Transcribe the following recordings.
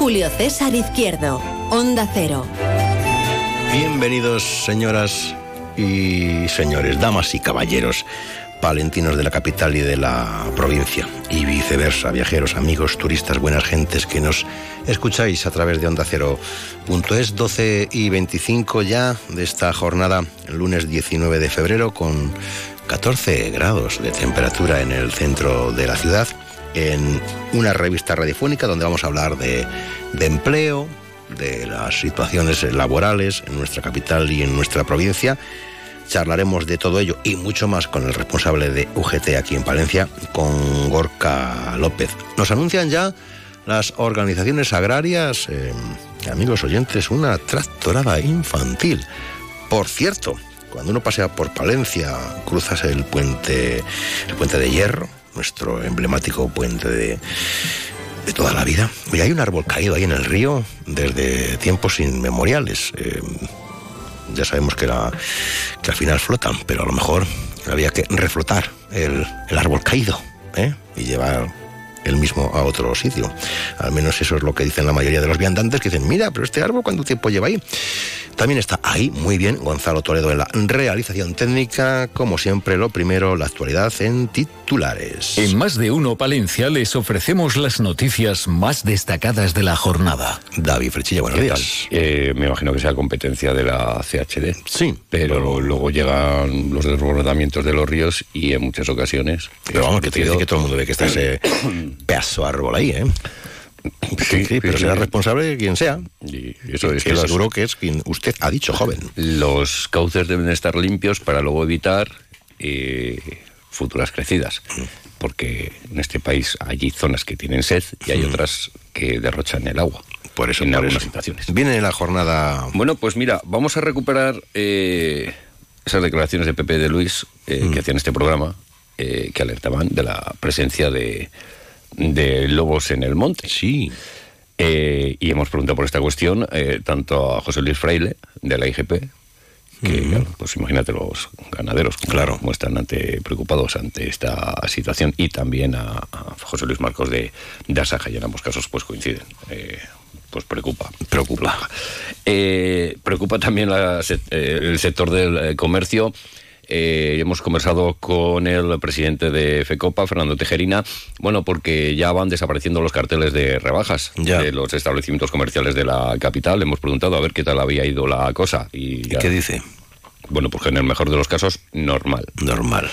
Julio César Izquierdo. Onda Cero. Bienvenidos, señoras y señores, damas y caballeros, palentinos de la capital y de la provincia, y viceversa, viajeros, amigos, turistas, buenas gentes que nos escucháis a través de Onda Cero. Punto es 12 y 25 ya de esta jornada, el lunes 19 de febrero, con 14 grados de temperatura en el centro de la ciudad en una revista radiofónica donde vamos a hablar de, empleo, de las situaciones laborales en nuestra capital y en nuestra provincia. Charlaremos de todo ello y mucho más con el responsable de UGT aquí en Palencia, con Gorka López. Nos anuncian ya las organizaciones agrarias, eh, amigos oyentes, una tractorada infantil. Por cierto, cuando uno pasea por Palencia, cruzas el puente, el puente de hierro, nuestro emblemático puente de, de toda la vida. Y hay un árbol caído ahí en el río desde tiempos inmemoriales. Eh, ya sabemos que, al final flotan, pero a lo mejor había que reflotar el, el árbol caído ¿eh? y llevar el mismo a otro sitio. Al menos eso es lo que dicen la mayoría de los viandantes, que dicen, mira, pero este árbol, ¿cuánto tiempo lleva ahí? También está ahí, muy bien, Gonzalo Toledo en la realización técnica. Como siempre, lo primero, la actualidad en titulares. En Más de Uno Palencia les ofrecemos las noticias más destacadas de la jornada. David Frechilla, buenos días. Eh, me imagino que sea competencia de la CHD. Sí. Pero bueno. luego llegan los desbordamientos de los ríos y en muchas ocasiones... Pero vamos, que te dice que todo el mundo ve que está ese pedazo árbol ahí, ¿eh? Sí, sí, pero será responsable quien sea. Y eso es que que los, seguro que es quien usted ha dicho, joven. los cauces deben estar limpios para luego evitar eh, futuras crecidas. Porque en este país hay zonas que tienen sed y hay otras que derrochan el agua. Por eso, en por algunas eso. situaciones. Viene la jornada. Bueno, pues mira, vamos a recuperar eh, esas declaraciones de Pepe de Luis eh, Mm. que hacían este programa, eh, que alertaban de la presencia de, de lobos en el monte. Sí. Eh, y hemos preguntado por esta cuestión eh, tanto a José Luis Fraile, de la IGP, que, claro, pues imagínate los ganaderos, como Claro. muestran ante, preocupados ante esta situación, y también a, a José Luis Marcos de, de Asaja, y en ambos casos pues coinciden. Eh, pues preocupa. Preocupa. Eh, preocupa también la eh, el sector del comercio. Eh, hemos conversado con el presidente de FECOPA, Fernando Tejerina, bueno, porque ya van desapareciendo los carteles de rebajas Ya. de los establecimientos comerciales de la capital. Hemos preguntado a ver qué tal había ido la cosa. Y, ¿Y ya- qué dice? Bueno, pues en el mejor de los casos, normal. Normal.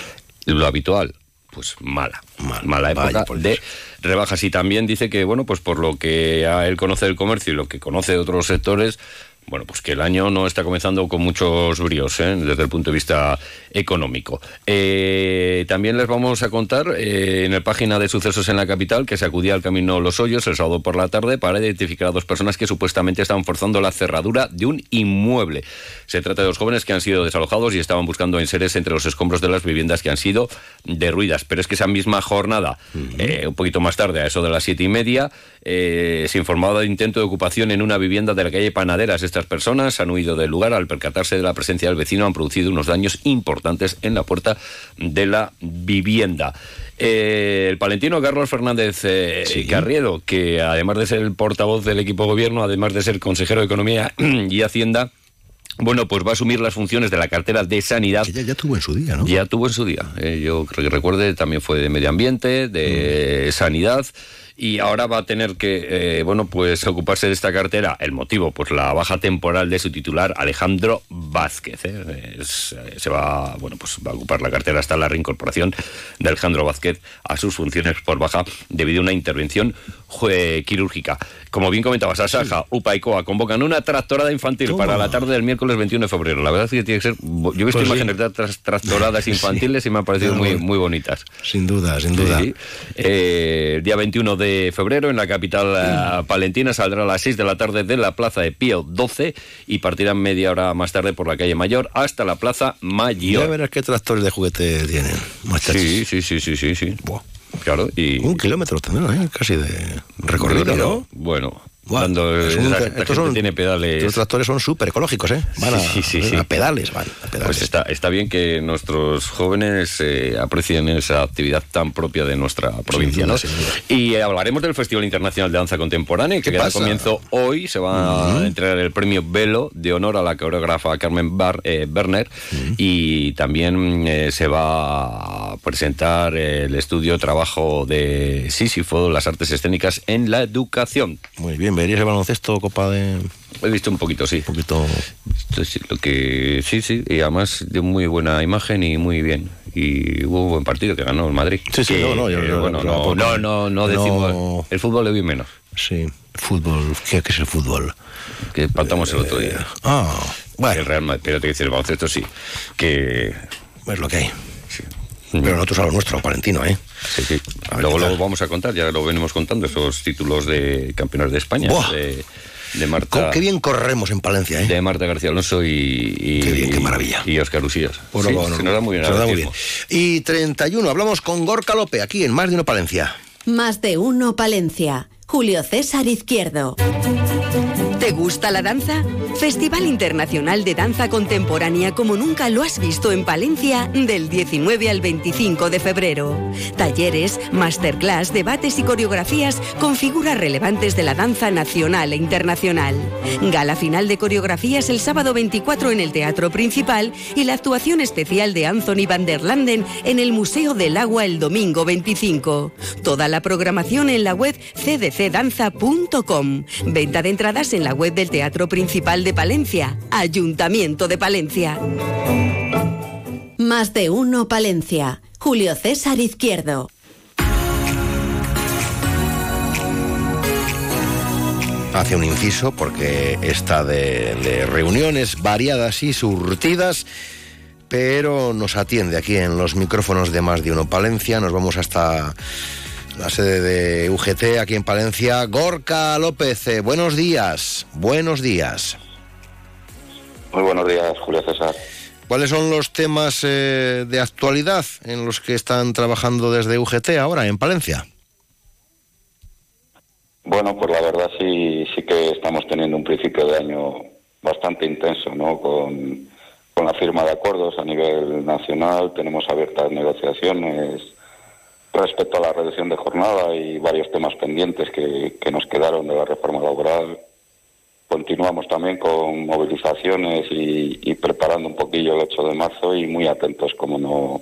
Lo habitual, pues mala. Mal. Mala época de rebajas. Y también dice que, bueno, pues por lo que a él conoce del comercio y lo que conoce de otros sectores, bueno, pues que el año no está comenzando con muchos bríos ¿eh? desde el punto de vista económico. Eh, también les vamos a contar eh, en la página de sucesos en la capital que se acudía al camino Los Hoyos el sábado por la tarde para identificar a dos personas que supuestamente estaban forzando la cerradura de un inmueble. Se trata de dos jóvenes que han sido desalojados y estaban buscando enseres entre los escombros de las viviendas que han sido derruidas. Pero es que esa misma jornada, eh, un poquito más tarde, a eso de las siete y media, eh, se informaba de intento de ocupación en una vivienda de la calle Panaderas. Estas personas han huido del lugar al percatarse de la presencia del vecino, han producido unos daños importantes en la puerta de la vivienda. Eh, el palentino Carlos Fernández eh, Sí. Carriedo, que además de ser el portavoz del equipo gobierno, además de ser consejero de Economía y Hacienda, bueno, pues va a asumir las funciones de la cartera de Sanidad Que ya, tuvo en su día, ¿no? ya tuvo en su día. Eh, yo creo que recuerde, también fue de medio ambiente, de sanidad. Y ahora va a tener que, eh, bueno, pues ocuparse de esta cartera. El motivo, pues la baja temporal de su titular, Alejandro Vázquez. ¿eh? Es- eh, se va, bueno, pues va a ocupar la cartera hasta la reincorporación de Alejandro Vázquez a sus funciones por baja debido a una intervención quirúrgica. Como bien comentabas, Asaja, UPA y COA convocan una tractorada infantil Toma. para la tarde del miércoles 21 de febrero. La verdad es que tiene que ser. Yo he visto Pues sí. imágenes de otras tractoradas infantiles y me han parecido muy, muy bonitas. Sin duda, sin duda. Sí. Eh, día 21 de de febrero en la capital eh, palentina. Saldrá a las 6 de la tarde de la Plaza de Pío 12 y partirá media hora más tarde por la calle Mayor hasta la Plaza Mayor. Ya verás qué tractores de juguete tienen, muchachos. Sí, sí, sí, sí, sí. sí. Claro, y... Un kilómetro tendrán, ¿eh? casi de recorrido, ¿no? Bueno, cuando estos son, tiene pedales. Los tractores son súper ecológicos, ¿eh? Van a, sí, sí, a, pedales, van a pedales. Pues está, está bien que nuestros jóvenes eh, aprecien esa actividad tan propia de nuestra provincia, ¿no? Y hablaremos del Festival Internacional de Danza Contemporánea, que da comienzo hoy. Se va a entregar el premio Velo de honor a la coreógrafa Carmen Bar, eh, Berner. Y también eh, se va a presentar el estudio trabajo de Sísifo, las artes escénicas en la educación. Muy bien, ¿Verías el baloncesto, Copa de...? He visto un poquito, sí. Un poquito... Sí, lo que, sí, sí, y además de muy buena imagen y muy bien. Y hubo un buen partido que ganó el Madrid. Sí, sí, no, no, yo, bueno, no, no, no, no, decimos... El fútbol le vi menos. Sí, fútbol, ¿qué, es el fútbol? Que faltamos el otro día. Eh, ah, bueno. El Real Madrid, pero te decir, el baloncesto sí, que... Es lo que hay. Pero nosotros a lo nuestro, Valentino, ¿eh? Sí, sí. Luego lo vamos a contar, ya lo venimos contando, esos títulos de campeones de España. De, Marta. Qué bien corremos en Palencia, ¿eh? De Marta García Alonso y. qué bien, qué maravilla. Y Oscar Lucías. Pues se nos da muy bien. Se nos da muy bien. Y 31, hablamos con Gorka Lope, aquí en Más de Uno Palencia. Más de Uno Palencia. Julio César Izquierdo. ¿Te gusta la danza? Festival Internacional de Danza Contemporánea como nunca lo has visto en Palencia del 19 al 25 de febrero. Talleres, masterclass, debates y coreografías con figuras relevantes de la danza nacional e internacional. Gala final de coreografías el sábado 24 en el Teatro Principal y la actuación especial de Anthony van der Landen en el Museo del Agua el domingo 25. Toda la programación en la web cdcdanza.com. Venta de entradas en la web del Teatro Principal de Palencia, Ayuntamiento de Palencia. Más de uno Palencia. Julio César Izquierdo. Hace un inciso porque está de, reuniones variadas y surtidas pero nos atiende aquí en los micrófonos de más de uno Palencia. Nos vamos hasta la sede de UGT aquí en Palencia. Gorka López, eh, buenos días, buenos días. Muy buenos días, Julio César. ¿Cuáles son los temas eh, de actualidad en los que están trabajando desde UGT ahora en Palencia? Bueno, pues la verdad sí, sí que estamos teniendo un principio de año bastante intenso, ¿no? Con, con la firma de acuerdos a nivel nacional, tenemos abiertas negociaciones respecto a la reducción de jornada y varios temas pendientes que, nos quedaron de la reforma laboral. Continuamos también con movilizaciones y, preparando un poquillo el 8 de marzo y muy atentos, como no,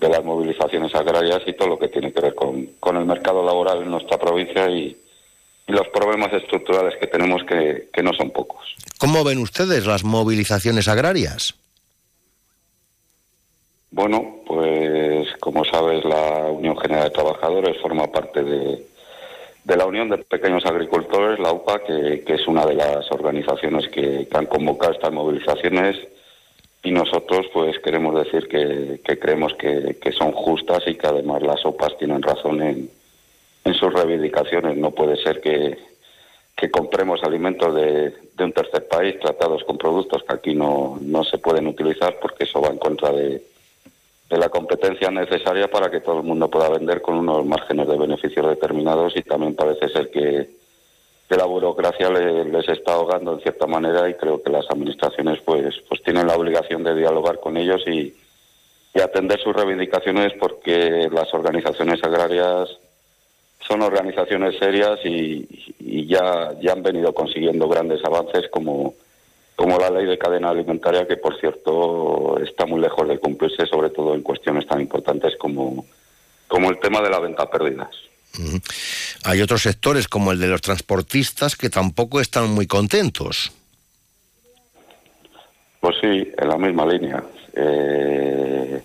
de las movilizaciones agrarias y todo lo que tiene que ver con, el mercado laboral en nuestra provincia y, los problemas estructurales que tenemos que, que no son pocos. ¿Cómo ven ustedes las movilizaciones agrarias? Bueno, pues como sabes, la Unión General de Trabajadores forma parte de, la Unión de Pequeños Agricultores, la UPA, que, es una de las organizaciones que, han convocado estas movilizaciones y nosotros pues queremos decir que, creemos que, son justas y que además las OPAs tienen razón en, sus reivindicaciones. No puede ser que, compremos alimentos de, un tercer país tratados con productos que aquí no, no se pueden utilizar porque eso va en contra de de la competencia necesaria para que todo el mundo pueda vender con unos márgenes de beneficios determinados y también parece ser que, la burocracia les está ahogando en cierta manera y creo que las administraciones pues pues tienen la obligación de dialogar con ellos y, atender sus reivindicaciones porque las organizaciones agrarias son organizaciones serias y, y ya, ya han venido consiguiendo grandes avances como como la ley de cadena alimentaria, que por cierto está muy lejos de cumplirse, sobre todo en cuestiones tan importantes como, como el tema de la venta pérdidas. Hay otros sectores, como el de los transportistas, que tampoco están muy contentos. Pues sí, en la misma línea. Eh,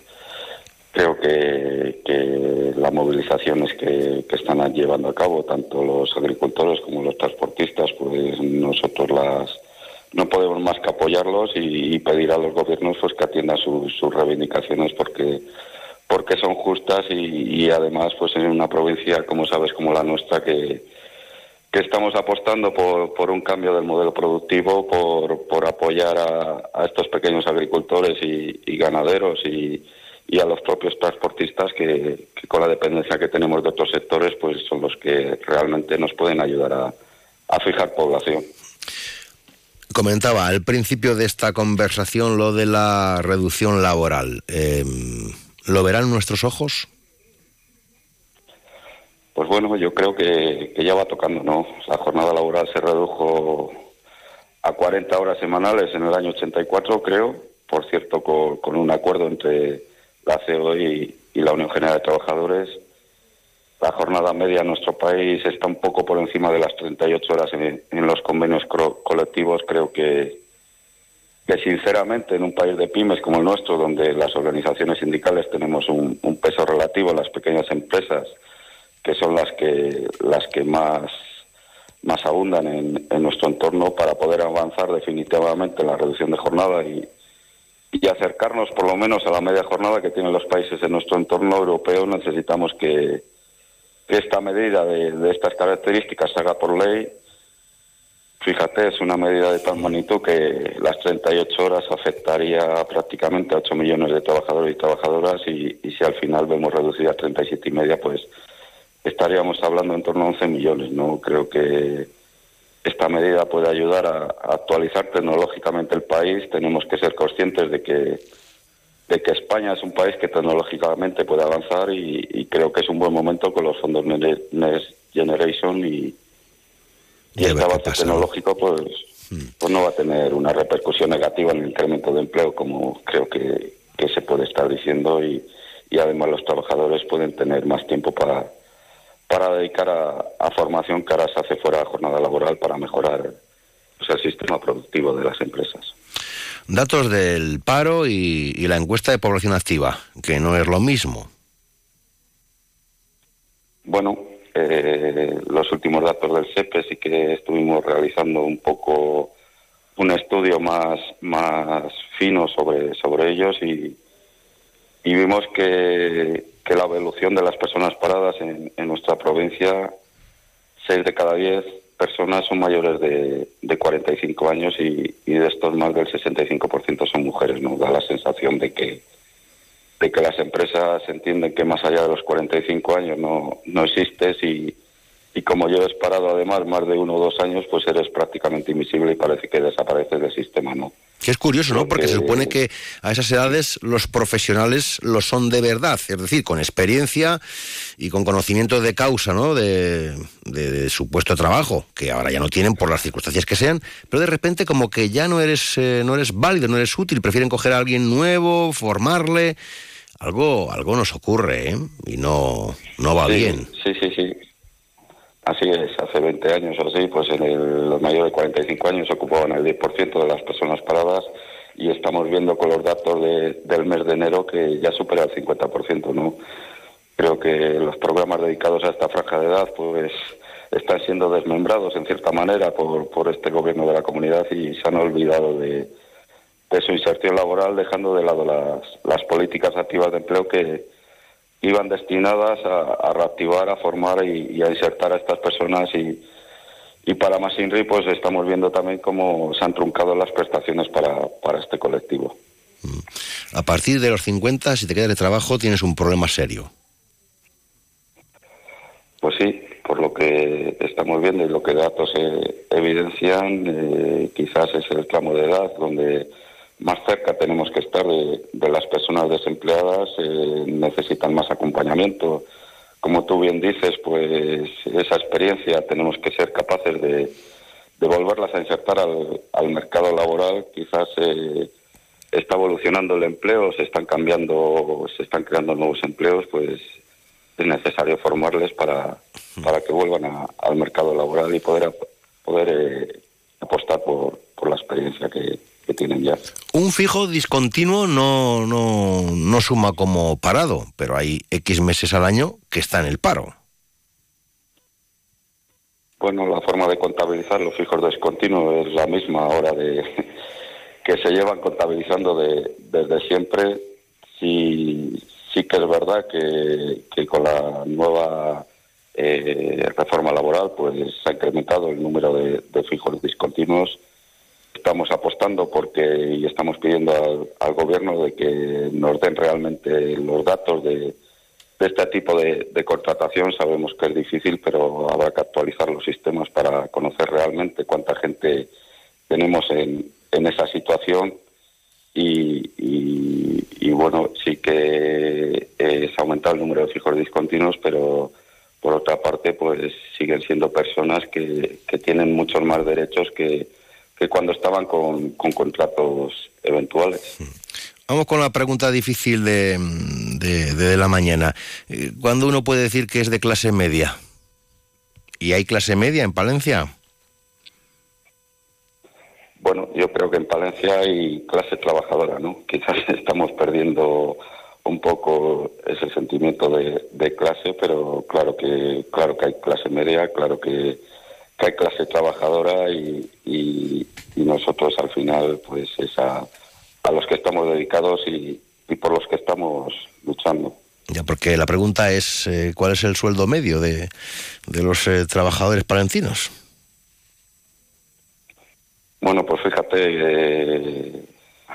creo que, que, las movilizaciones que, que, están llevando a cabo tanto los agricultores como los transportistas, pues nosotros las no podemos más que apoyarlos y, pedir a los gobiernos pues que atiendan sus reivindicaciones porque porque son justas y, además pues en una provincia como sabes como la nuestra que, que estamos apostando por, por un cambio del modelo productivo por, por apoyar a, estos pequeños agricultores y, ganaderos y, y, a los propios transportistas que, con la dependencia que tenemos de otros sectores pues son los que realmente nos pueden ayudar a, a fijar población comentaba al principio de esta conversación lo de la reducción laboral. Em, ¿Lo verán nuestros ojos? Pues bueno, yo creo que, ya va tocando, ¿no? La jornada laboral se redujo a 40 horas semanales en el año 84, creo, por cierto, con, un acuerdo entre la COI y la Unión General de Trabajadores. La jornada media en nuestro país está un poco por encima de las 38 horas en, en los convenios colectivos. Creo que, sinceramente en un país de pymes como el nuestro, donde las organizaciones sindicales tenemos un, peso relativo en las pequeñas empresas, que son las que las que más más abundan en, en nuestro entorno para poder avanzar definitivamente en la reducción de jornada y, y acercarnos por lo menos a la media jornada que tienen los países de nuestro entorno europeo, necesitamos que, que esta medida de, estas características se haga por ley Fíjate, es una medida de tal magnitud que las 38 horas afectaría prácticamente a 8 millones de trabajadores y trabajadoras y, si al final vemos reducida a 37 y media, pues estaríamos hablando en torno a 11 millones. No creo que esta medida puede ayudar a, actualizar tecnológicamente el país. Tenemos que ser conscientes de que de que España es un país que tecnológicamente puede avanzar y, y creo que es un buen momento con los fondos Next Generation y, y este avance tecnológico pues, hmm. pues no va a tener una repercusión negativa en el incremento de empleo como creo que, se puede estar diciendo y, y, además los trabajadores pueden tener más tiempo para, para dedicar a, formación que ahora se hace fuera de jornada laboral para mejorar pues, el sistema productivo de las empresas. Datos del paro y, la encuesta de población activa, que no es lo mismo. Bueno, eh, los últimos datos del SEPE sí que estuvimos realizando un poco un estudio más, más fino sobre, sobre ellos y, y vimos que, que, la evolución de las personas paradas en, en nuestra provincia, 6 de cada 10 personas son mayores de, de 45 años y, y de estos más del 65% son mujeres. Nos da la sensación de que, de que las empresas entienden que más allá de los 45 años no, no existes y, y como lleves parado además más de uno o dos años, pues eres prácticamente invisible y parece que desapareces del sistema, ¿no? Que es curioso, ¿no? Porque se supone que a esas edades los profesionales lo son de verdad, es decir, con experiencia y con conocimiento de causa, ¿no? De, de, su puesto de trabajo, que ahora ya no tienen por las circunstancias que sean, pero de repente como que ya no eres, eh, no eres válido, no eres útil, prefieren coger a alguien nuevo, formarle algo, algo nos ocurre, ¿eh? Y no, no va bien. Sí, sí, sí. Así es, hace 20 años o así, pues en el, los mayores de 45 años ocupaban el 10% de las personas paradas y estamos viendo con los datos de, del mes de enero que ya supera el 50%, ¿no? Creo que los programas dedicados a esta franja de edad, pues están siendo desmembrados en cierta manera por, por este gobierno de la comunidad y se han olvidado de, de su inserción laboral, dejando de lado las, las políticas activas de empleo que iban destinadas a, reactivar, a formar y, a insertar a estas personas y, y para más INRI pues estamos viendo también cómo se han truncado las prestaciones para, para este colectivo. Mm. A partir de los 50, si te quedas de trabajo, tienes un problema serio. Pues sí, por lo que estamos viendo y lo que datos eh, evidencian, eh, quizás es el tramo de edad donde más cerca tenemos que estar de, las personas desempleadas, eh, necesitan más acompañamiento. Como tú bien dices, pues esa experiencia tenemos que ser capaces de, volverlas a insertar al, mercado laboral. Quizás eh, está evolucionando el empleo, se están cambiando, se están creando nuevos empleos, pues es necesario formarles para, para que vuelvan al mercado laboral y poder, poder eh, apostar por, por la experiencia que, que tienen ya. Un fijo discontinuo no, no, no suma como parado, pero hay X meses al año que está en el paro. Bueno, la forma de contabilizar los fijos discontinuos es la misma ahora de que se llevan contabilizando de, desde siempre. Si, Sí que es verdad que, que con la nueva eh, reforma laboral pues se ha incrementado el número de, fijos discontinuos. Estamos apostando porque y estamos pidiendo al, gobierno de que nos den realmente los datos de, este tipo de, contratación. Sabemos que es difícil, pero habrá que actualizar los sistemas para conocer realmente cuánta gente tenemos en, en esa situación. Y, y, bueno, sí que ha aumentado el número de fijos discontinuos, pero por otra parte, pues siguen siendo personas que, tienen muchos más derechos que, cuando estaban con, contratos eventuales. Vamos con la pregunta difícil de, de, la mañana. Eh, ¿Cuándo uno puede decir que es de clase media? ¿Y hay clase media en Palencia? Bueno, yo creo que en Palencia hay clase trabajadora, ¿no? Quizás estamos perdiendo un poco ese sentimiento de, clase, pero claro que claro que hay clase media, claro que, hay clase trabajadora y, y, nosotros al final pues es a, los que estamos dedicados y, por los que estamos luchando. Ya, porque la pregunta es eh, ¿cuál es el sueldo medio de, de los eh, trabajadores palentinos? Bueno, pues fíjate, eh,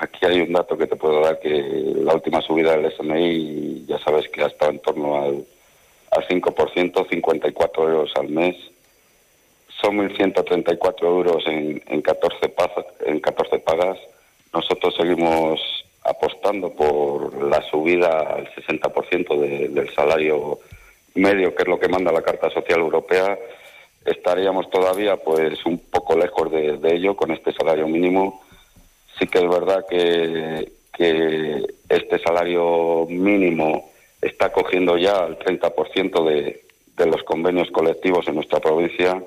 Aquí hay un dato que te puedo dar, que la última subida del SMI ya sabes que ha estado en torno al, al 5%, 54 euros al mes. Son 1.134 euros en, en, 14 pagas, en 14 pagas. Nosotros seguimos apostando por la subida al 60% del salario medio, que es lo que manda la Carta Social Europea. Estaríamos todavía pues un poco lejos de, de ello con este salario mínimo sí que es verdad que, este salario mínimo está cogiendo ya el 30% de, de los convenios colectivos en nuestra provincia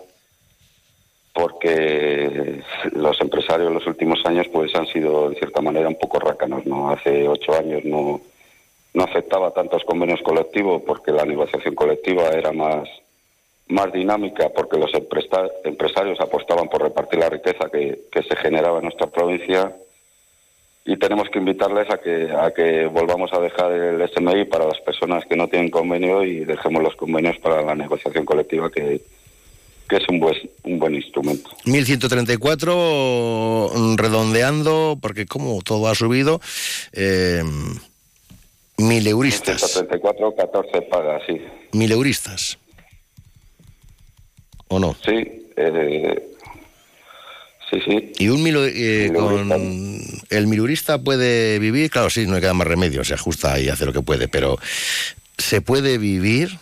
porque los empresarios en los últimos años pues han sido de cierta manera un poco rácanos no hace ocho años no no aceptaba tantos convenios colectivos porque la negociación colectiva era más más dinámica porque los empresarios apostaban por repartir la riqueza que, se generaba en nuestra provincia. Y tenemos que invitarles a que a que volvamos a dejar el SMI para las personas que no tienen convenio y dejemos los convenios para la negociación colectiva que, es un buen, un buen instrumento. 1134 redondeando porque como todo ha subido eh, mil euristas. 1134 14 pagas, sí. Mil euristas. ¿O no? Sí, eh, sí, sí. Y un milo, eh, con el milurista puede vivir, claro, sí, no le queda más remedio, se ajusta y hace lo que puede, pero ¿se puede vivir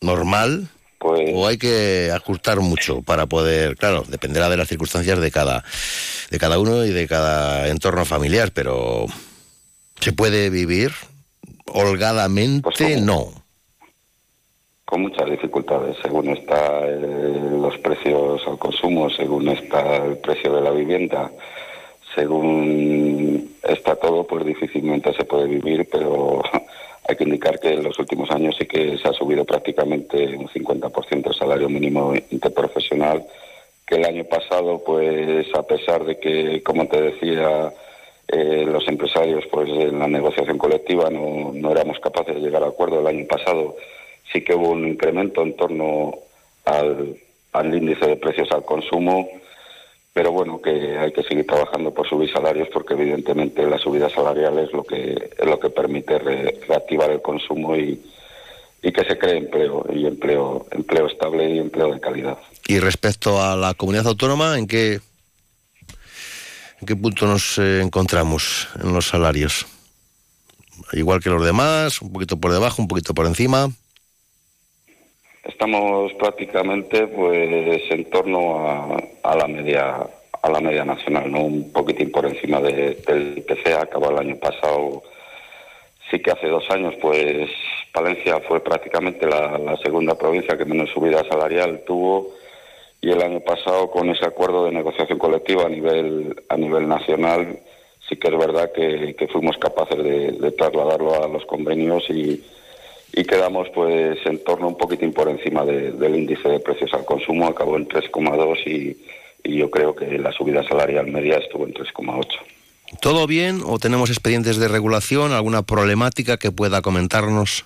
normal? Pues... ¿O hay que ajustar mucho para poder, claro, dependerá de las circunstancias de cada, de cada uno y de cada entorno familiar, pero ¿se puede vivir holgadamente? Pues no con muchas dificultades, según está eh, los precios al consumo, según está el precio de la vivienda, según está todo, pues difícilmente se puede vivir, pero hay que indicar que en los últimos años sí que se ha subido prácticamente un 50% el salario mínimo interprofesional, que el año pasado, pues a pesar de que, como te decía, eh, los empresarios, pues en la negociación colectiva no, no éramos capaces de llegar a acuerdo el año pasado, sí que hubo un incremento en torno al, al índice de precios al consumo, pero bueno, que hay que seguir trabajando por subir salarios porque evidentemente la subida salarial es lo que es lo que permite reactivar el consumo y, y que se cree empleo y empleo empleo estable y empleo de calidad. Y respecto a la comunidad autónoma, ¿en qué en qué punto nos eh, encontramos en los salarios? Igual que los demás, un poquito por debajo, un poquito por encima. Estamos prácticamente pues en torno a, la media a la media nacional, no un poquitín por encima de, del IPC, acabó el año pasado. Sí que hace dos años, pues Palencia fue prácticamente la, segunda provincia que menos subida salarial tuvo y el año pasado con ese acuerdo de negociación colectiva a nivel a nivel nacional sí que es verdad que, fuimos capaces de trasladarlo a los convenios y, y quedamos pues en torno un poquitín por encima del índice de precios al consumo, acabó en 3,2 y, y yo creo que la subida salarial media estuvo en 3,8. ¿Todo bien o tenemos expedientes de regulación, alguna problemática que pueda comentarnos?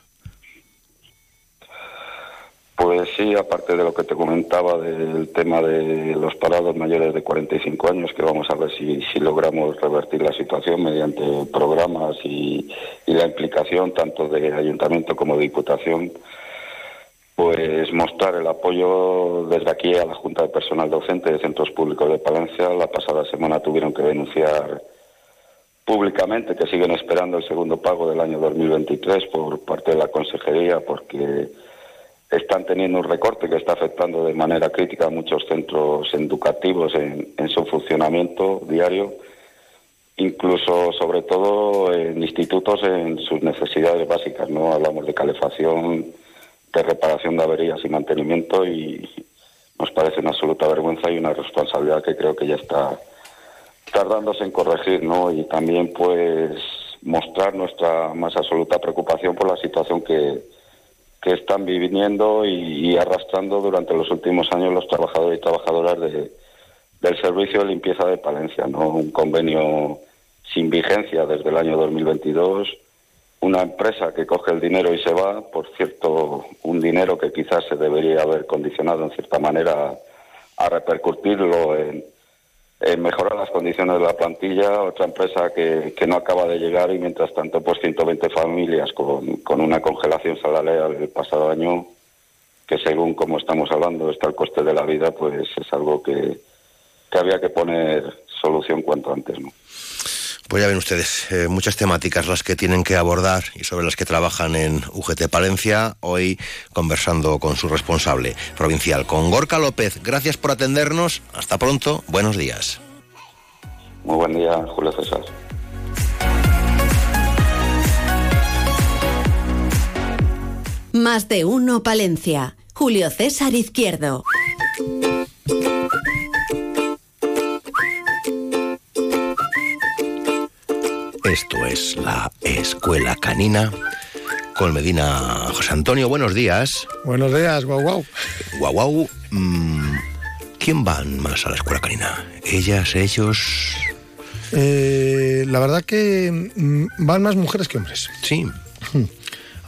Pues sí, aparte de lo que te comentaba del tema de los parados mayores de 45 años, que vamos a ver si, si logramos revertir la situación mediante programas y, y la implicación tanto de ayuntamiento como de diputación, pues mostrar el apoyo desde aquí a la Junta de Personal Docente de Centros Públicos de Palencia. La pasada semana tuvieron que denunciar públicamente que siguen esperando el segundo pago del año 2023 por parte de la Consejería porque están teniendo un recorte que está afectando de manera crítica a muchos centros educativos en, su funcionamiento diario, incluso sobre todo en institutos en sus necesidades básicas. No hablamos de calefacción, de reparación de averías y mantenimiento y nos parece una absoluta vergüenza y una responsabilidad que creo que ya está tardándose en corregir, ¿no? Y también pues mostrar nuestra más absoluta preocupación por la situación que que están viviendo y, arrastrando durante los últimos años los trabajadores y trabajadoras de, del servicio de limpieza de Palencia, ¿no? Un convenio sin vigencia desde el año 2022, una empresa que coge el dinero y se va, por cierto, un dinero que quizás se debería haber condicionado en cierta manera a repercutirlo en, eh, mejorar las condiciones de la plantilla, otra empresa que, que, no acaba de llegar y mientras tanto pues 120 familias con, con una congelación salarial el pasado año que según como estamos hablando está el coste de la vida pues es algo que, que había que poner solución cuanto antes, ¿no? Pues ya ven ustedes, eh, muchas temáticas las que tienen que abordar y sobre las que trabajan en UGT Palencia, hoy conversando con su responsable provincial, con Gorka López. Gracias por atendernos, hasta pronto, buenos días. Muy buen día, Julio César. Más de uno Palencia, Julio César Izquierdo. Esto es la Escuela Canina. Con Medina José Antonio, buenos días. Buenos días, guau guau. Guau guau. Mm, ¿Quién van más a la escuela canina? ¿Ellas, ellos? Eh, la verdad que mm, van más mujeres que hombres. Sí.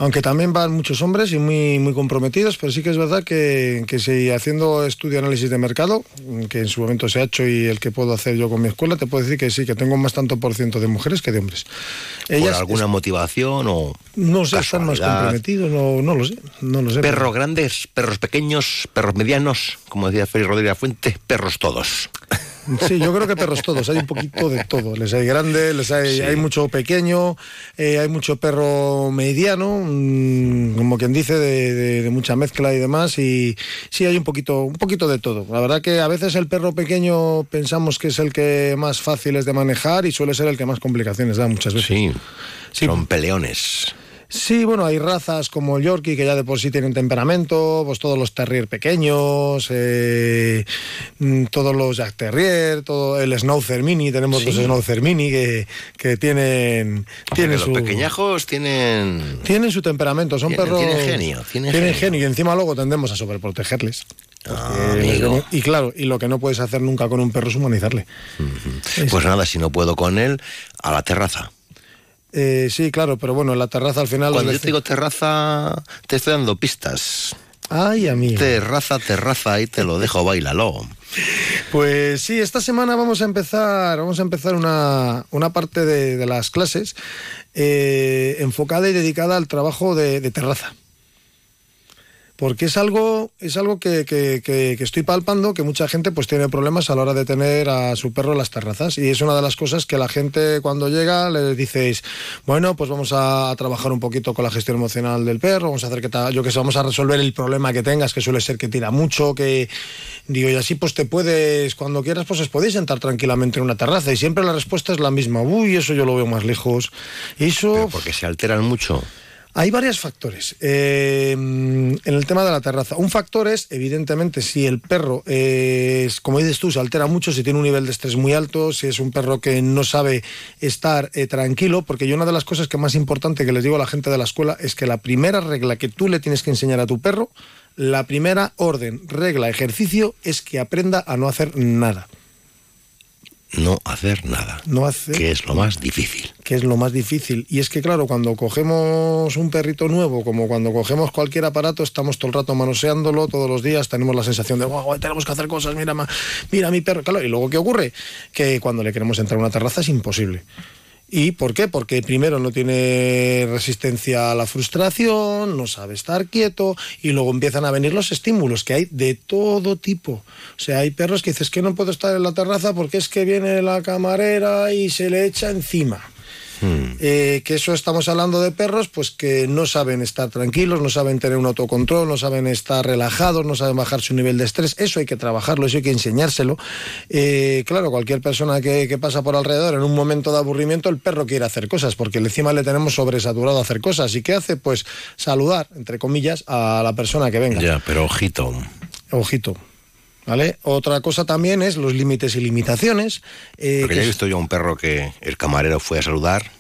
Aunque también van muchos hombres y muy, muy comprometidos, pero sí que es verdad que, que si haciendo estudio análisis de mercado, que en su momento se ha hecho y el que puedo hacer yo con mi escuela, te puedo decir que sí, que tengo más tanto por ciento de mujeres que de hombres. ¿Por alguna motivación o.? No sé, están más comprometidos, no, no, lo sé. No lo sé perros grandes, perros pequeños, perros medianos, como decía Félix Rodríguez Fuente, perros todos. Sí, yo creo que perros todos, hay un poquito de todo. Les hay grandes, les hay, hay mucho pequeño, eh, hay mucho perro mediano, mm, como quien dice, de, mucha mezcla y demás. Y sí, hay un poquito, un poquito de todo. La verdad que a veces el perro pequeño pensamos que es el que más fácil es de manejar y suele ser el que más complicaciones da muchas veces. Sí, sí. son peleones. Sí, bueno, hay razas como el Yorkie que ya de por sí tienen temperamento, pues todos los Terrier pequeños, eh, mm, todos los Jack Terrier, todo el Schnauzer Mini, tenemos los Schnauzer Mini que, que tienen, tienen los pequeñajos tienen... Tienen su temperamento, son perros... Tienen genio, tienen, genio. y encima luego tendemos a sobreprotegerles. Ah, y claro, y lo que no puedes hacer nunca con un perro es humanizarle. Pues nada, si no puedo con él, a la terraza. Eh, sí, claro, pero bueno, la terraza al final... Cuando yo te digo terraza, te estoy dando pistas. Ay, amigo. Terraza, terraza, ahí te lo dejo, bailalo. Pues sí, esta semana vamos a empezar, vamos a empezar una, una parte de, las clases eh, enfocada y dedicada al trabajo de terraza porque es algo, es algo que, que, estoy palpando, que mucha gente pues tiene problemas a la hora de tener a su perro en las terrazas. Y es una de las cosas que la gente cuando llega le dices, bueno, pues vamos a, trabajar un poquito con la gestión emocional del perro, vamos a hacer que yo que sé, vamos a resolver el problema que tengas, que suele ser que tira mucho, que digo, y así pues te puedes, cuando quieras, pues os podéis sentar tranquilamente en una terraza. Y siempre la respuesta es la misma, uy, eso yo lo veo más lejos. eso. porque se alteran mucho. Hay varios factores eh, en el tema de la terraza. Un factor es, evidentemente, si el perro, es, como dices tú, se altera mucho, si tiene un nivel de estrés muy alto, si es un perro que no sabe estar eh, tranquilo, porque yo una de las cosas que más importante que les digo a la gente de la escuela es que la primera regla que tú le tienes que enseñar a tu perro, la primera orden, regla, ejercicio, es que aprenda a no hacer nada. No hacer nada. No hacer. Que es lo más difícil. Que es lo más difícil. Y es que, claro, cuando cogemos un perrito nuevo, como cuando cogemos cualquier aparato, estamos todo el rato manoseándolo todos los días, tenemos la sensación de, wow, tenemos que hacer cosas, mira, mira mi perro. Claro, y luego, ¿qué ocurre? Que cuando le queremos entrar a una terraza es imposible. ¿Y por qué? Porque primero no tiene resistencia a la frustración, no sabe estar quieto y luego empiezan a venir los estímulos que hay de todo tipo. O sea, hay perros que dices que no puedo estar en la terraza porque es que viene la camarera y se le echa encima. Hmm. Eh, que eso estamos hablando de perros, pues que no saben estar tranquilos, no saben tener un autocontrol, no saben estar relajados, no saben bajar su nivel de estrés. Eso hay que trabajarlo, eso hay que enseñárselo. Eh, claro, cualquier persona que, pasa por alrededor en un momento de aburrimiento, el perro quiere hacer cosas, porque encima le tenemos sobresaturado a hacer cosas. ¿Y qué hace? Pues saludar, entre comillas, a la persona que venga. Ya, pero ojito. Ojito. ¿Vale? Otra cosa también es los límites y limitaciones. Eh, Porque ya he visto yo a un perro que el camarero fue a saludar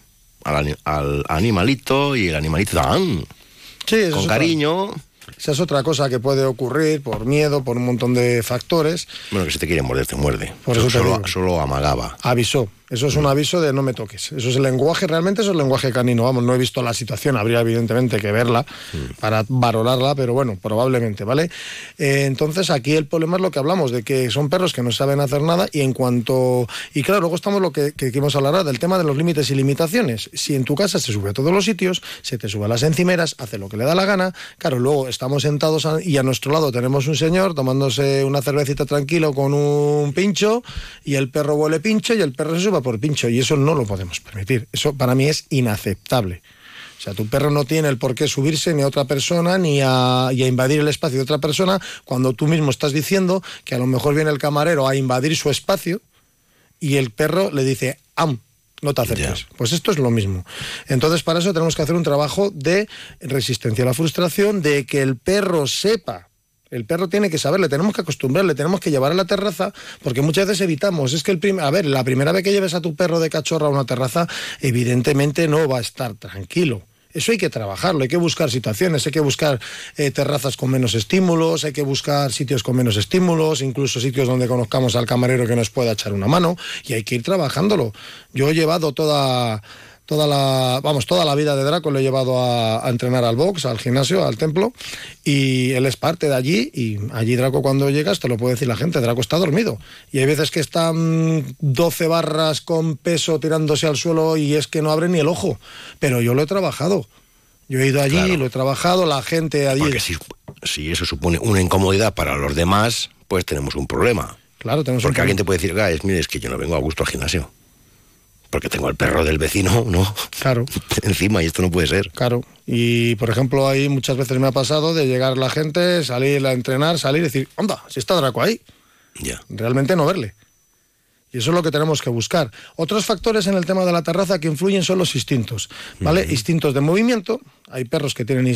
al, al animalito y el animalito ¡dan! Sí, con cariño. Esa es otra cosa que puede ocurrir por miedo, por un montón de factores. Bueno, que si te quiere morder, te muerde. Por eso solo, solo amagaba. Avisó. Eso es un aviso de no me toques. Eso es el lenguaje, realmente eso es el lenguaje canino. Vamos, no he visto la situación, habría evidentemente que verla para valorarla, pero bueno, probablemente, ¿vale? Eh, entonces aquí el problema es lo que hablamos, de que son perros que no saben hacer nada y en cuanto... Y claro, luego estamos lo que, que, a hablar del tema de los límites y limitaciones. Si en tu casa se sube a todos los sitios, se te sube a las encimeras, hace lo que le da la gana, claro, luego estamos sentados y a nuestro lado tenemos un señor tomándose una cervecita tranquilo con un pincho y el perro huele pincho y el perro se sube por pincho y eso no lo podemos permitir. Eso para mí es inaceptable. O sea, tu perro no tiene el por qué subirse ni a otra persona ni a, invadir el espacio de otra persona cuando tú mismo estás diciendo que a lo mejor viene el camarero a invadir su espacio y el perro le dice, am, no te acerques. Pues esto es lo mismo. Entonces, para eso tenemos que hacer un trabajo de resistencia a la frustración, de que el perro sepa el perro tiene que saber, le tenemos que acostumbrar, le tenemos que llevar a la terraza, porque muchas veces evitamos. Es que el a ver, la primera vez que lleves a tu perro de cachorra a una terraza, evidentemente no va a estar tranquilo. Eso hay que trabajarlo, hay que buscar situaciones, hay que buscar eh, terrazas con menos estímulos, hay que buscar sitios con menos estímulos, incluso sitios donde conozcamos al camarero que nos pueda echar una mano, y hay que ir trabajándolo. Yo he llevado toda toda la, vamos, toda la vida de Draco lo he llevado a, entrenar al box, al gimnasio, al templo, y él es parte de allí, y allí Draco cuando llegas, te lo puede decir la gente, Draco está dormido. Y hay veces que están 12 barras con peso tirándose al suelo y es que no abre ni el ojo, pero yo lo he trabajado. Yo he ido allí, lo he trabajado, la gente allí... Porque si, si eso supone una incomodidad para los demás, pues tenemos un problema. Claro, tenemos Porque alguien te puede decir, mire, es que yo no vengo a gusto al gimnasio porque tengo el perro del vecino, ¿no? Claro. Encima, y esto no puede ser. Claro. Y, por ejemplo, ahí muchas veces me ha pasado de llegar la gente, salir a entrenar, salir y decir, onda, si está Draco ahí. Ya. Realmente no verle. Y eso es lo que tenemos que buscar. Otros factores en el tema de la terraza que influyen son los instintos, ¿vale? Instintos de movimiento. Hay perros que tienen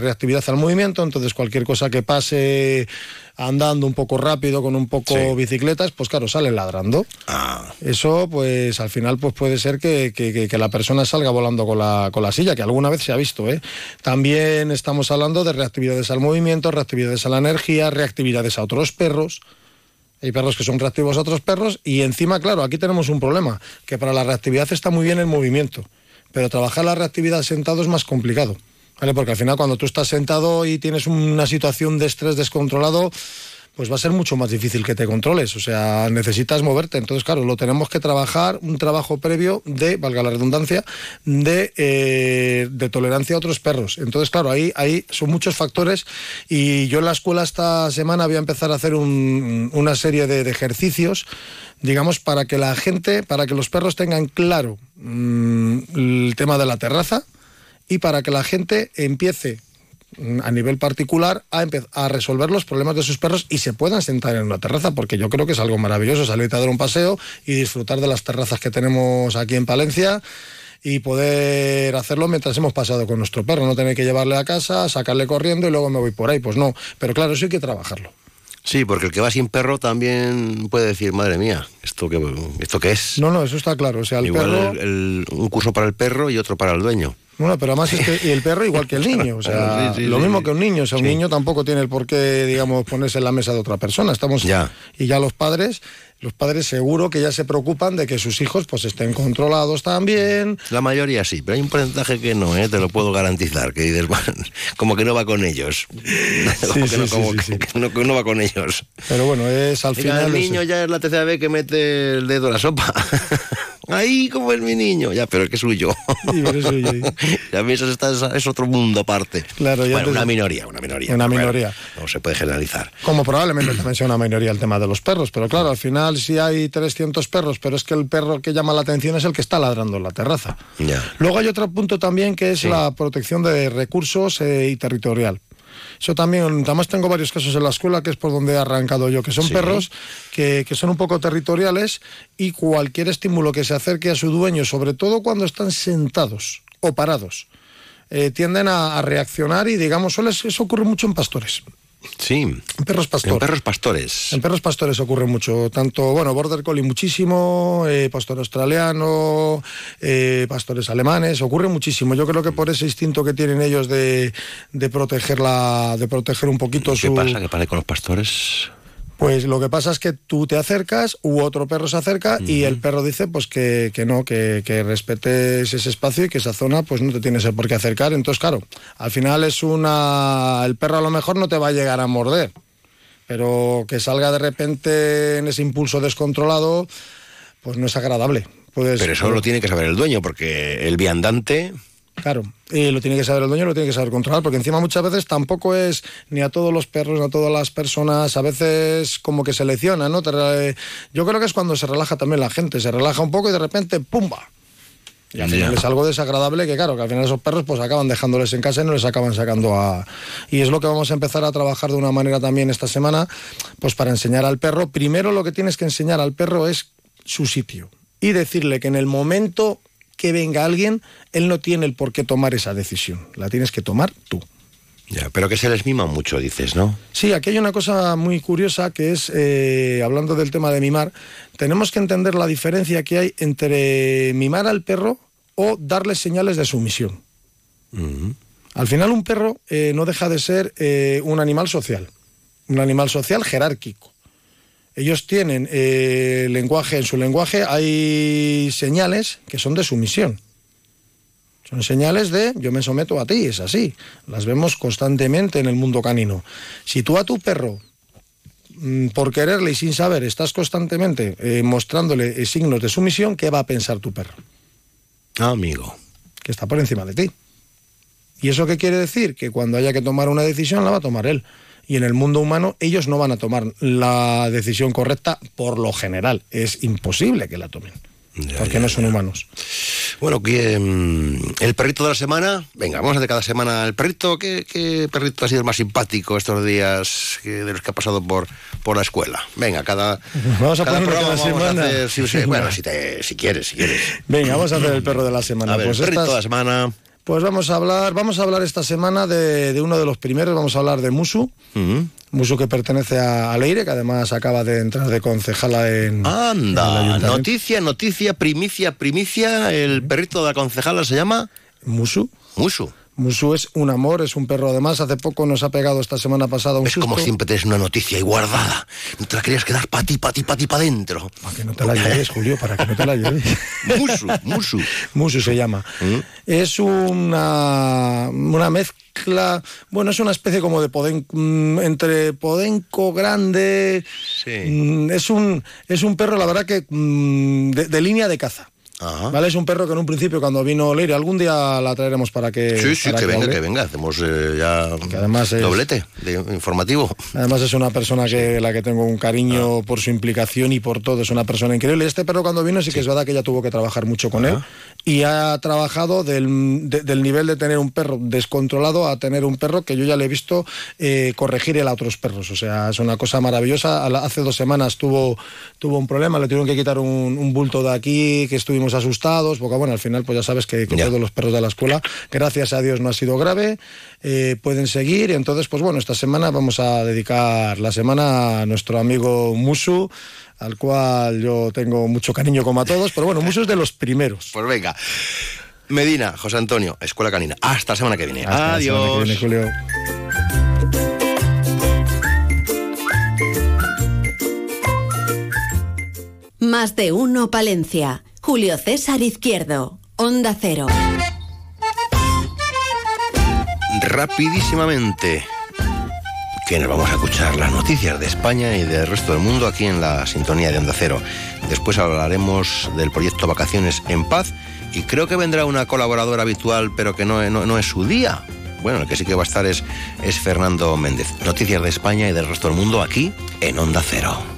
reactividad al movimiento, entonces cualquier cosa que pase andando un poco rápido, con un poco bicicletas, pues claro, sale ladrando. Ah. Eso, pues al final, pues puede ser que, que, que, la persona salga volando con la, con la silla, que alguna vez se ha visto, ¿eh? También estamos hablando de reactividades al movimiento, reactividades a la energía, reactividades a otros perros. Hay perros que son reactivos a otros perros y encima, claro, aquí tenemos un problema, que para la reactividad está muy bien el movimiento, pero trabajar la reactividad sentado es más complicado. ¿vale? Porque al final cuando tú estás sentado y tienes una situación de estrés descontrolado, pues va a ser mucho más difícil que te controles. O sea, necesitas moverte. Entonces, claro, lo tenemos que trabajar, un trabajo previo de, valga la redundancia, de, eh, de tolerancia a otros perros. Entonces, claro, ahí, ahí son muchos factores y yo en la escuela esta semana voy a empezar a hacer una serie de, ejercicios digamos, para que la gente, para que los perros tengan claro mm, el tema de la terraza y para que la gente empiece a nivel particular a, a resolver los problemas de sus perros y se puedan sentar en una terraza, porque yo creo que es algo maravilloso salir a dar un paseo y disfrutar de las terrazas que tenemos aquí en Palencia y poder hacerlo mientras hemos pasado con nuestro perro, no tener que llevarle a casa, sacarle corriendo y luego me voy por ahí, pues no, pero claro, eso hay que trabajarlo. Sí, porque el que va sin perro también puede decir, madre mía, ¿esto qué, esto qué es? No, no, eso está claro. O sea, el Igual perro... un curso para el perro y otro para el dueño. Bueno, pero además es que y el perro igual que el niño, o sea, Sí, sí, lo sí, mismo que un niño, o sea, un niño tampoco tiene el por qué, digamos, ponerse en la mesa de otra persona. Estamos Ya. y ya los padres, los padres seguro que ya se preocupan de que sus hijos pues estén controlados también. La mayoría sí, pero hay un porcentaje que no, ¿eh? te lo puedo garantizar, que dices, bueno, como que no va con ellos. como que, no, va con ellos. Pero bueno, es al Mira, final el es- niño ya es la tercera vez que mete el dedo en la sopa. Ahí como es mi niño, ya, pero es que suyo. Sí, pero es está- otro mundo aparte. Claro, ya bueno, una minoría, una minoría. Una minoría. no se puede generalizar. Como probablemente también sea una mayoría el tema de los perros, pero claro, al final si hay 300 perros, pero es que el perro que llama la atención es el que está ladrando en la terraza. Ya. Luego hay otro punto también que es Sí. la protección de recursos eh, y territorial. Eso también, además tengo varios casos en la escuela, que es por donde he arrancado yo, que son Sí. perros que, que son un poco territoriales y cualquier estímulo que se acerque a su dueño, sobre todo cuando están sentados o parados, eh, tienden a, a reaccionar y digamos, suele, eso ocurre mucho en pastores, Sí. en perros pastores. En perros pastores. En perros pastores ocurre mucho, tanto, bueno, Border Collie muchísimo, eh, pastor australiano, eh, pastores alemanes, ocurre muchísimo. Yo creo que por ese instinto que tienen ellos de, de proteger la, de proteger un poquito ¿Qué su... pasa? ¿Qué pasa con los pastores? Pues lo que pasa es que tú te acercas u otro perro se acerca y el perro dice pues que, que no, que, que respetes ese espacio y que esa zona pues no te tienes por qué acercar. Entonces, claro, al final es una... El perro a lo mejor no te va a llegar a morder, pero que salga de repente en ese impulso descontrolado, pues no es agradable. Puedes- Pero eso lo tiene que saber el dueño, porque el viandante... Claro, y lo tiene que saber el dueño, lo tiene que saber controlar, porque encima muchas veces tampoco es ni a todos los perros, ni a todas las personas, a veces como que selecciona, ¿no? Yo creo que es cuando se relaja también la gente, se relaja un poco y de repente ¡pumba! Y al final es algo desagradable que, claro, que al final esos perros pues acaban dejándoles en casa y no les acaban sacando a... Y es lo que vamos a empezar a trabajar de una manera también esta semana, pues para enseñar al perro. Primero lo que tienes que enseñar al perro es su sitio y decirle que en el momento que venga alguien, él no tiene el por qué tomar esa decisión. La tienes que tomar tú. Ya, pero que se les mima mucho, dices, ¿no? Sí, aquí hay una cosa muy curiosa que es, eh, hablando del tema de mimar, tenemos que entender la diferencia que hay entre mimar al perro o darle señales de sumisión. Al final un perro eh, no deja de ser eh, un animal social, un animal social jerárquico. Ellos tienen eh, lenguaje, en su lenguaje hay señales que son de sumisión. Son señales de yo me someto a ti, es así. Las vemos constantemente en el mundo canino. Si tú a tu perro, mm, por quererle y sin saber, estás constantemente eh, mostrándole eh, signos de sumisión, ¿qué va a pensar tu perro? Amigo. Que está por encima de ti. ¿Y eso qué quiere decir? Que cuando haya que tomar una decisión la va a tomar él. Y en el mundo humano ellos no van a tomar la decisión correcta por lo general. Es imposible que la tomen. Ya, porque ya, no son ya. humanos. Bueno, que, mm, el perrito de la semana, venga, vamos a hacer cada semana el perrito. ¿Qué, qué perrito ha sido el más simpático estos días que- de los que ha pasado por, por la escuela? Venga, cada, Vamos a cada programa cada vamos a semana. hacer- sí, sí, bueno, si, te- si quieres, si quieres. Venga, vamos a hacer el perro de la semana. A ver, pues el perrito estas- de la semana. Pues vamos a hablar, vamos a hablar esta semana de, de uno de los primeros, vamos a hablar de Musu. Musu que pertenece a, a Leire, que además acaba de entrar de concejala en. Anda, noticia, noticia, primicia, primicia. El perrito de la concejala se llama Musu. Musu. Musu es un amor, es un perro. Además, hace poco nos ha pegado esta semana pasada un Es como siempre tienes una noticia ahí guardada. No te la querías quedar para ti, para ti, para ti, para adentro. Para que no te la lleves, Julio, para que no te la lleves. Musu, musu. Musu se llama. ¿Mm? Es una, una mezcla, bueno, es una especie como de podenco, mm, entre podenco grande. Sí. Mm, Es, un, es un perro, la verdad, que de, de línea de caza. Ajá. ¿Vale? Es un perro que en un principio, cuando vino Leire, algún día la traeremos para que. Sí, sí, que venga, hable. que venga. Hacemos eh, ya Que además es- doblete de informativo. Además es una persona que la que tengo un Ah. cariño por su implicación y por todo. Es una persona increíble. Este perro cuando vino sí que es verdad que ella tuvo que trabajar mucho con él y ha trabajado del, de- del nivel de tener un perro descontrolado a tener un perro que yo ya le he visto eh, corregir a otros perros. O sea, es una cosa maravillosa. Hace dos semanas tuvo, tuvo un problema, le tuvieron que quitar un, un bulto de aquí, que estuvimos asustados, porque bueno, al final pues ya sabes que, que Ya. todos los perros de la escuela, gracias a Dios no ha sido grave, eh, pueden seguir y entonces pues bueno, esta semana vamos a dedicar la semana a nuestro amigo Musu, al cual yo tengo mucho cariño como a todos, pero bueno, Musu es de los primeros. Pues venga. Medina, José Antonio, Escuela Canina. Hasta la semana que viene. Hasta Adiós. La semana que viene, Julio. Más de uno Palencia. Julio César Izquierdo. Onda Cero. Rapidísimamente. Que nos vamos a escuchar las noticias de España y del resto del mundo aquí en la sintonía de Onda Cero. Después hablaremos del proyecto Vacaciones en Paz y creo que vendrá una colaboradora habitual, pero que no, no, no es su día. Bueno, el que sí que va a estar es, es Fernando Méndez. Noticias de España y del resto del mundo aquí en Onda Cero.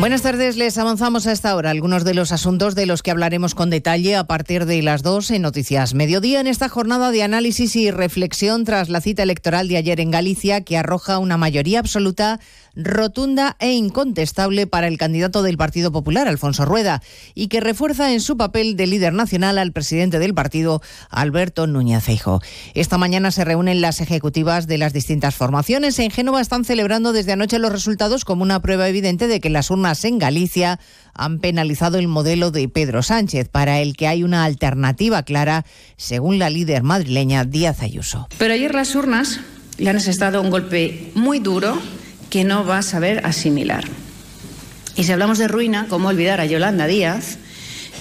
Buenas tardes, les avanzamos a esta hora algunos de los asuntos de los que hablaremos con detalle a partir de las dos en Noticias Mediodía en esta jornada de análisis y reflexión tras la cita electoral de ayer en Galicia que arroja una mayoría absoluta rotunda e incontestable para el candidato del Partido Popular, Alfonso Rueda, y que refuerza en su papel de líder nacional al presidente del partido, Alberto Núñez Feijo. Esta mañana se reúnen las ejecutivas de las distintas formaciones. En Génova están celebrando desde anoche los resultados como una prueba evidente de que las urnas en Galicia han penalizado el modelo de Pedro Sánchez, para el que hay una alternativa clara, según la líder madrileña Díaz Ayuso. Pero ayer las urnas le han asestado un golpe muy duro que no va a saber asimilar. Y si hablamos de ruina, ¿cómo olvidar a Yolanda Díaz,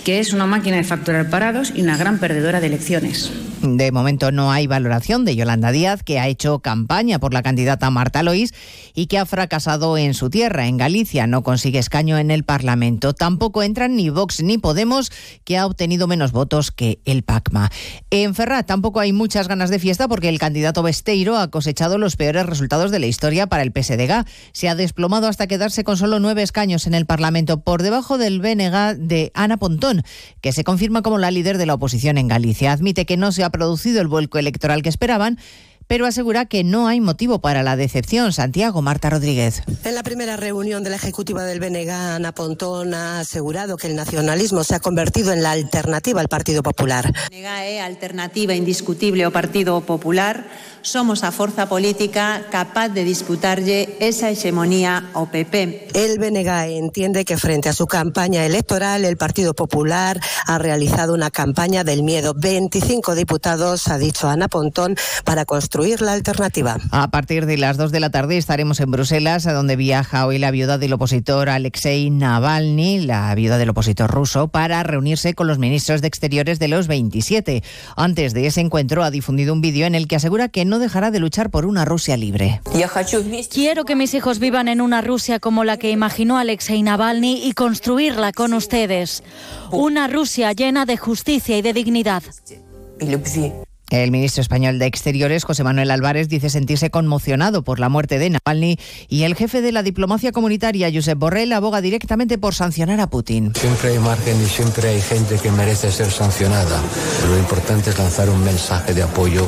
que es una máquina de facturar parados y una gran perdedora de elecciones? De momento no hay valoración de Yolanda Díaz, que ha hecho campaña por la candidata Marta Lois y que ha fracasado en su tierra, en Galicia. No consigue escaño en el Parlamento. Tampoco entran ni Vox ni Podemos, que ha obtenido menos votos que el PACMA. En Ferrat tampoco hay muchas ganas de fiesta porque el candidato Besteiro ha cosechado los peores resultados de la historia para el PSDG. Se ha desplomado hasta quedarse con solo nueve escaños en el Parlamento, por debajo del BNG de Ana Pontón, que se confirma como la líder de la oposición en Galicia. Admite que no se ha producido el vuelco electoral que esperaban, pero asegura que no hay motivo para la decepción. Santiago Marta Rodríguez. En la primera reunión de la ejecutiva del BNG, Ana Pontón ha asegurado que el nacionalismo se ha convertido en la alternativa al Partido Popular. BNG a alternativa indiscutible ao Partido Popular. Somos a forza política capaz de disputarlle esa hegemonía ao PP. El BNG entiende que frente a su campaña electoral, el Partido Popular ha realizado una campaña del miedo. 25 diputados, ha dicho Ana Pontón, para construir la alternativa. A partir de las 2 de la tarde estaremos en Bruselas, a donde viaja hoy la viuda del opositor Alexei Navalny, la viuda del opositor ruso, para reunirse con los ministros de Exteriores de los 27. Antes de ese encuentro ha difundido un vídeo en el que asegura que no dejará de luchar por una Rusia libre. Quiero que mis hijos vivan en una Rusia como la que imaginó Alexei Navalny y construirla con ustedes. Una Rusia llena de justicia y de dignidad. El ministro español de Exteriores, José Manuel Álvarez, dice sentirse conmocionado por la muerte de Navalny y el jefe de la diplomacia comunitaria, Josep Borrell, aboga directamente por sancionar a Putin. Siempre hay margen y siempre hay gente que merece ser sancionada. Lo importante es lanzar un mensaje de apoyo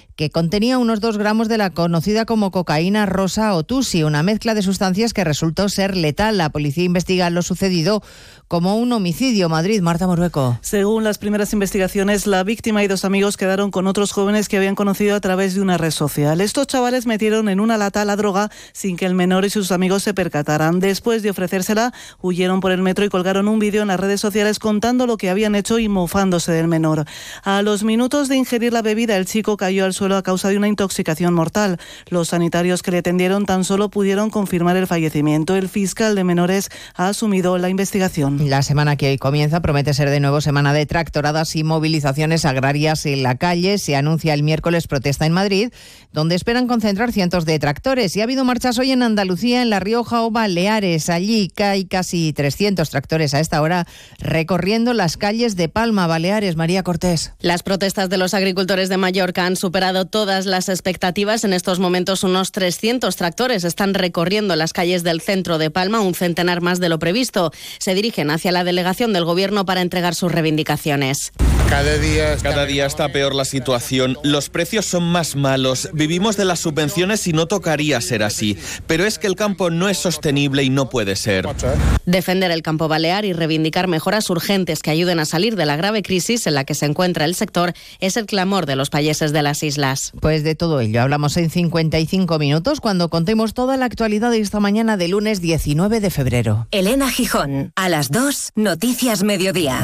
que contenía unos 2 gramos de la conocida como cocaína rosa o tusi, una mezcla de sustancias que resultó ser letal. La policía investiga lo sucedido como un homicidio. Madrid, Marta Morbeco. Según las primeras investigaciones, la víctima y dos amigos quedaron con otros jóvenes que habían conocido a través de una red social. Estos chavales metieron en una lata la droga sin que el menor y sus amigos se percataran. Después de ofrecérsela, huyeron por el metro y colgaron un vídeo en las redes sociales contando lo que habían hecho y mofándose del menor. A los minutos de ingerir la bebida, el chico cayó al suelo suelo a causa de una intoxicación mortal. Los sanitarios que le atendieron tan solo pudieron confirmar el fallecimiento. El fiscal de menores ha asumido la investigación. La semana que hoy comienza promete ser de nuevo semana de tractoradas y movilizaciones agrarias en la calle. Se anuncia el miércoles protesta en Madrid, donde esperan concentrar cientos de tractores. Y ha habido marchas hoy en Andalucía, en La Rioja o Baleares. Allí hay casi 300 tractores a esta hora recorriendo las calles de Palma, Baleares. María Cortés. Las protestas de los agricultores de Mallorca han superado todas las expectativas. En estos momentos unos 300 tractores están recorriendo las calles del centro de Palma, un centenar más de lo previsto. Se dirigen hacia la delegación del Gobierno para entregar sus reivindicaciones. Cada día, está... Cada día está peor la situación. Los precios son más malos. Vivimos de las subvenciones y no tocaría ser así. Pero es que el campo no es sostenible y no puede ser. Defender el campo balear y reivindicar mejoras urgentes que ayuden a salir de la grave crisis en la que se encuentra el sector es el clamor de los países de las islas. Pues de todo ello hablamos en 55 minutos cuando contemos toda la actualidad de esta mañana de lunes 19 de febrero. Elena Gijón, a las 2, Noticias Mediodía.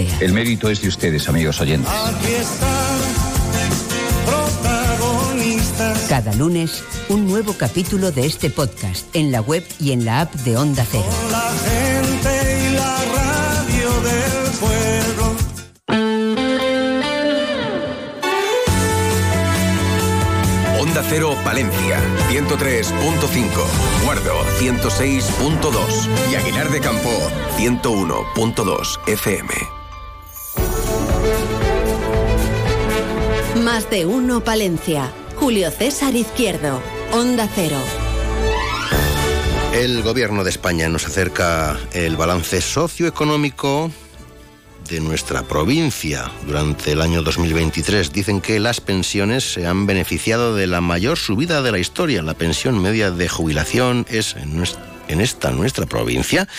El mérito es de ustedes, amigos oyentes. Aquí están, protagonistas. Cada lunes, un nuevo capítulo de este podcast en la web y en la app de Onda Cero. La gente y la radio del pueblo. Onda Cero Palencia, 103.5, Guardo, 106.2 y Aguilar de Campo, 101.2 FM. Más de uno Palencia. Julio César Izquierdo. Onda Cero. El gobierno de España nos acerca el balance socioeconómico de nuestra provincia durante el año 2023. Dicen que las pensiones se han beneficiado de la mayor subida de la historia. La pensión media de jubilación es en nuestra en esta nuestra provincia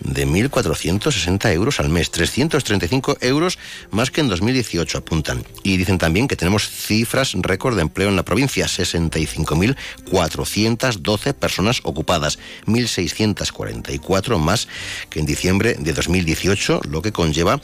de 1.460 euros al mes, 335 euros más que en 2018 apuntan. Y dicen también que tenemos cifras récord de empleo en la provincia, 65.412 personas ocupadas, 1.644 más que en diciembre de 2018, lo que conlleva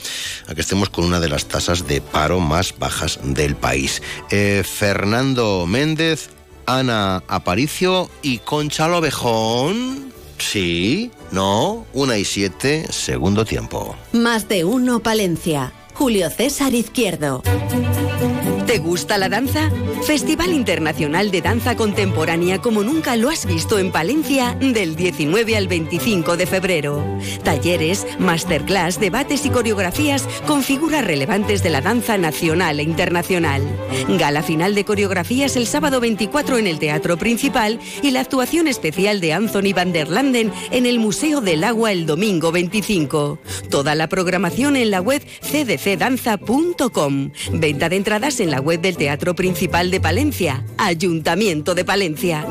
a que estemos con una de las tasas de paro más bajas del país. Eh, Fernando Méndez, Ana Aparicio y Concha Lobejón. Sí, no, una y siete, segundo tiempo. Más de uno Palencia. Julio César Izquierdo. ¿Te gusta la danza? Festival Internacional de Danza Contemporánea como nunca lo has visto en Palencia del 19 al 25 de febrero. Talleres, masterclass, debates y coreografías con figuras relevantes de la danza nacional e internacional. Gala final de coreografías el sábado 24 en el Teatro Principal y la actuación especial de Anthony van der Landen en el Museo del Agua el domingo 25. Toda la programación en la web cdcdanza.com. Venta de entradas en la web del Teatro Principal de Palencia, Ayuntamiento de Palencia.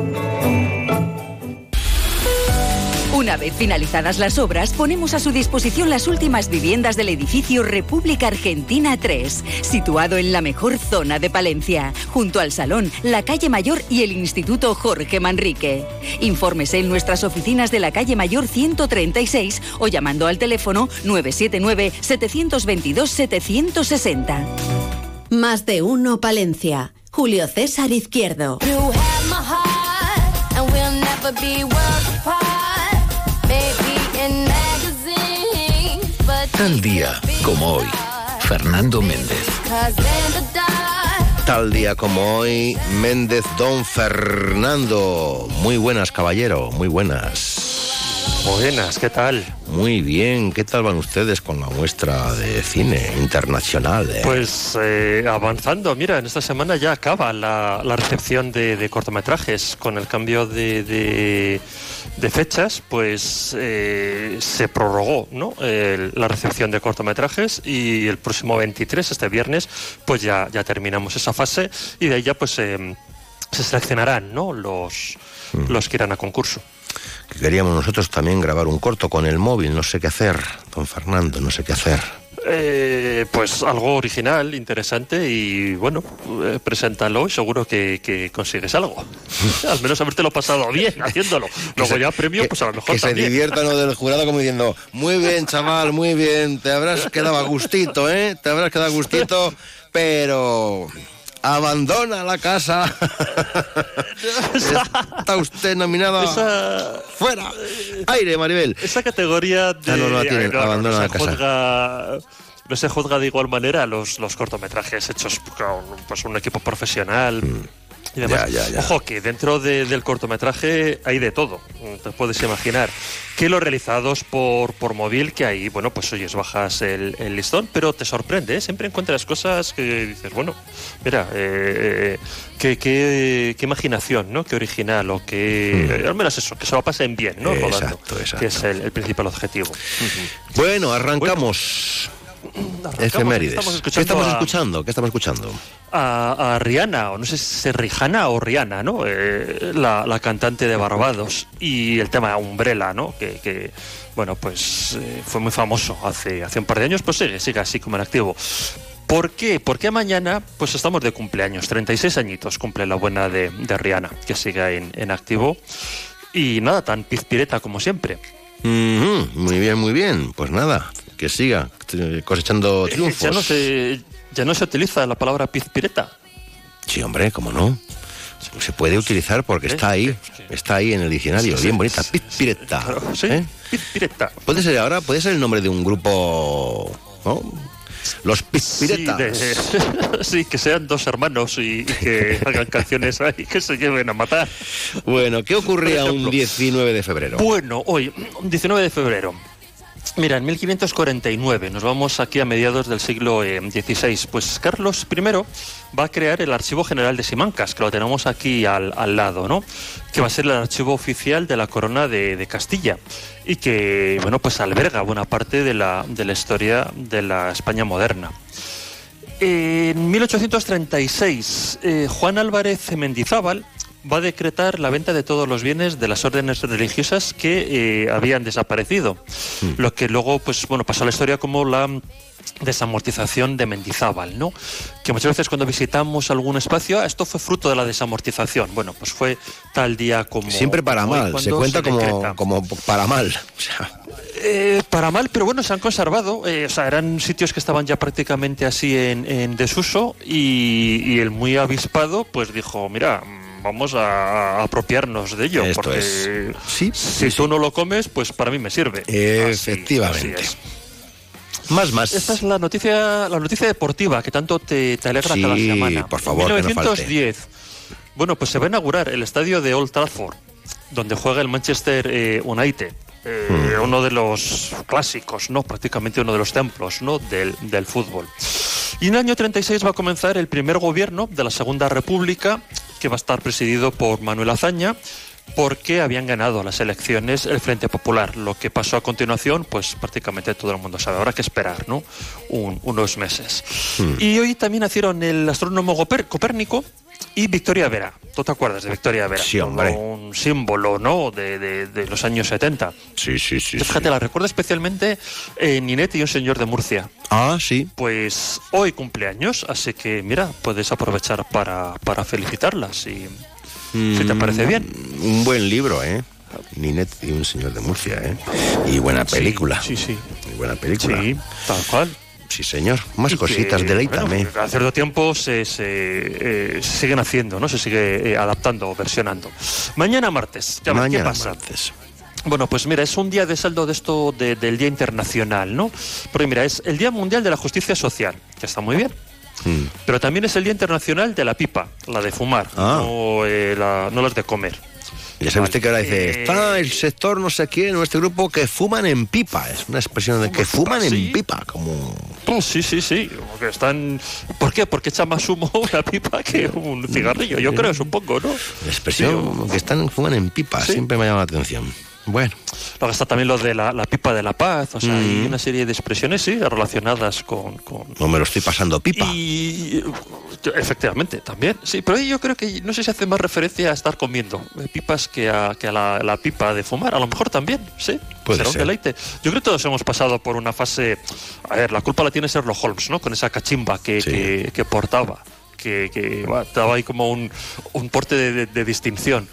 Una vez finalizadas las obras, ponemos a su disposición las últimas viviendas del edificio República Argentina 3, situado en la mejor zona de Palencia, junto al Salón, la Calle Mayor y el Instituto Jorge Manrique. Infórmese en nuestras oficinas de la Calle Mayor 136 o llamando al teléfono 979-722-760. Más de uno Palencia. Julio César Izquierdo. You have my heart, and we'll never be Tal día como hoy, Fernando Méndez. Tal día como hoy, Méndez Don Fernando. Muy buenas, caballero, muy buenas. Buenas, ¿qué tal? Muy bien, ¿qué tal van ustedes con la muestra de cine internacional? eh? Pues eh, avanzando, mira, en esta semana ya acaba la, la recepción de, de cortometrajes. Con el cambio de, de- de fechas, pues eh, se prorrogó ¿no? La recepción de cortometrajes y el próximo 23, este viernes, pues ya, ya terminamos esa fase y de ahí ya pues eh, se seleccionarán ¿no? los, los que irán a concurso. Que queríamos nosotros también grabar un corto con el móvil, no sé qué hacer, don Fernando, no sé qué hacer. Eh, pues algo original, interesante y bueno, eh, preséntalo y seguro que, que consigues algo. Al menos habértelo pasado bien haciéndolo. Luego se- ya premio, que- pues a lo mejor Que se también. diviertan los del jurado como diciendo, muy bien, chaval, muy bien, te habrás quedado a gustito, ¿eh? Te habrás quedado a gustito, pero abandona la casa. Está usted nominado Esa- fuera. Aire, Maribel. Esa categoría de... Ah, no, no la tienen, Ay, abandona se la casa. juzga- no se juzga de igual manera los, los cortometrajes hechos con pues, un equipo profesional. Y demás. Mm. Ya, ya, ya. Ojo, que dentro de- del cortometraje hay de todo, te puedes imaginar. Que los realizados por, por móvil, que ahí, bueno, pues oyes, bajas el, el listón, pero te sorprende, ¿eh? siempre encuentras cosas que dices, bueno, mira, eh, eh, qué, qué- qué imaginación, ¿no? Qué original, o que, eh, al menos eso, que se lo pasen bien, ¿no? Rodando, Mm. Exacto, exacto. Que es el, el principal objetivo. Bueno, arrancamos. Efemérides. estamos ¿Qué escuchando estamos a- escuchando? ¿Qué estamos escuchando? a, a Rihanna, o no sé si es Rihanna o Rihanna, ¿no? Eh, la, la cantante de Barbados. Y el tema Umbrella, ¿no? Que, que, bueno, pues eh, fue muy famoso hace, hace un par de años, pues sigue, sigue así como en activo. ¿Por qué? Porque mañana pues estamos de cumpleaños, 36 añitos cumple la buena de, de Rihanna, que sigue en, en activo. Y nada, tan pizpireta como siempre. Muy bien, muy bien. Pues nada, que siga eh, cosechando triunfos. Ya no se, ya no se utiliza la palabra pizpireta. Sí, hombre, ¿cómo no? Se puede utilizar porque está ahí, está ahí en el diccionario, bien bonita, Pizpireta. sí, ¿eh? Pizpireta. Puede ser ahora, puede ser el nombre de un grupo, ¿no? Los Pizpiretas. Sí, sí, que sean dos hermanos y, y que hagan canciones ahí que se lleven a matar. Bueno, ¿qué ocurría Por un ejemplo. 19 de febrero? Bueno, hoy, 19 de febrero. Mira, en 1549, nos vamos aquí a mediados del siglo eh, XVI, pues Carlos I va a crear el Archivo General de Simancas, que lo tenemos aquí al, al lado, ¿no? Que va a ser el archivo oficial de la corona de, de Castilla y que, bueno, pues alberga buena parte de la, de la historia de la España moderna. En 1836, eh, Juan Álvarez Mendizábal va a decretar la venta de todos los bienes de las órdenes religiosas que eh, habían desaparecido, lo que luego pues bueno pasó a la historia como la desamortización de Mendizábal, ¿no? Que muchas veces cuando visitamos algún espacio, "Ah, esto fue fruto de la desamortización. Bueno, pues fue tal día como Siempre para como mal, se cuenta se como, para mal. O sea, Eh, para mal, pero bueno, se han conservado. eh, o sea, eran sitios que estaban ya prácticamente así en, en desuso y, y el muy avispado pues dijo, mira, mm, vamos a, a apropiarnos de ello. Esto porque es. Sí, si tú no lo comes, pues para mí me sirve. Efectivamente. Así es. Más, más. Esta es la noticia, la noticia deportiva que tanto te, te alegra Sí, cada semana. por favor, que no falte. 1910. Bueno, pues se va a inaugurar el estadio de Old Trafford, donde juega el Manchester eh, United. Eh. Uno de los clásicos, ¿no? Prácticamente uno de los templos, ¿no? Del, del fútbol. Y en el año 36 va a comenzar el primer gobierno de la Segunda República, que va a estar presidido por Manuel Azaña, porque habían ganado las elecciones el Frente Popular. Lo que pasó a continuación, pues prácticamente todo el mundo sabe. Habrá que esperar, ¿no? Un- unos meses. Hmm. Y hoy también nacieron el astrónomo Copérnico y Victoria Vera. ¿Tú te acuerdas de Victoria Vera? Sí, hombre. Como un símbolo, ¿no? De, de- de los años 70. Sí, sí, sí. Yo, Fíjate, la recuerdo especialmente en Ninete y un señor de Murcia. Ah, sí. Pues hoy cumpleaños, así que mira, puedes aprovechar para, para felicitarlas. Si, si te parece bien. Mm, Un buen libro, ¿eh? Ninet y un señor de Murcia, ¿eh? Y buena película. Sí, sí. Y buena película. Sí, tal cual. Sí, señor. Más Y cositas, que, deleítame. bueno, cada cierto tiempo se, se, eh, siguen haciendo, ¿no? Se sigue eh, adaptando versionando. Mañana martes, ya ves, ¿qué Mañana pasa? martes. Bueno, pues mira, es un día de saldo de esto de- del Día Internacional, ¿no? Porque mira, es el Día Mundial de la Justicia Social, que está muy bien. Mm. Pero también es el Día Internacional de la pipa, la de fumar, Ah. no, eh, la- no las de comer. Ya sabe usted que ahora dice, está el sector no sé quién, o este grupo que fuman en pipa. Es una expresión de que fuman en pipa, como... Pues sí, sí, sí. como que están... ¿Por qué? Porque echa más humo una pipa que un cigarrillo. Yo creo, supongo, ¿no? La expresión que están fuman en pipa, siempre me llama la atención. Bueno. Luego está también lo de la, la pipa de la paz. O sea, hay Mm. una serie de expresiones, sí, relacionadas con, con, No me lo estoy pasando pipa. Y efectivamente, también, sí, pero yo creo que no sé si hace más referencia a estar comiendo eh, pipas que a, que a la, la pipa de fumar, a lo mejor también, sí. Puede será un ser. deleite. Yo creo que todos hemos pasado por una fase, a ver, la culpa la tiene Sherlock Holmes, ¿no? Con esa cachimba que, que, que portaba, que, que va, daba ahí como un, un porte de, de- de distinción.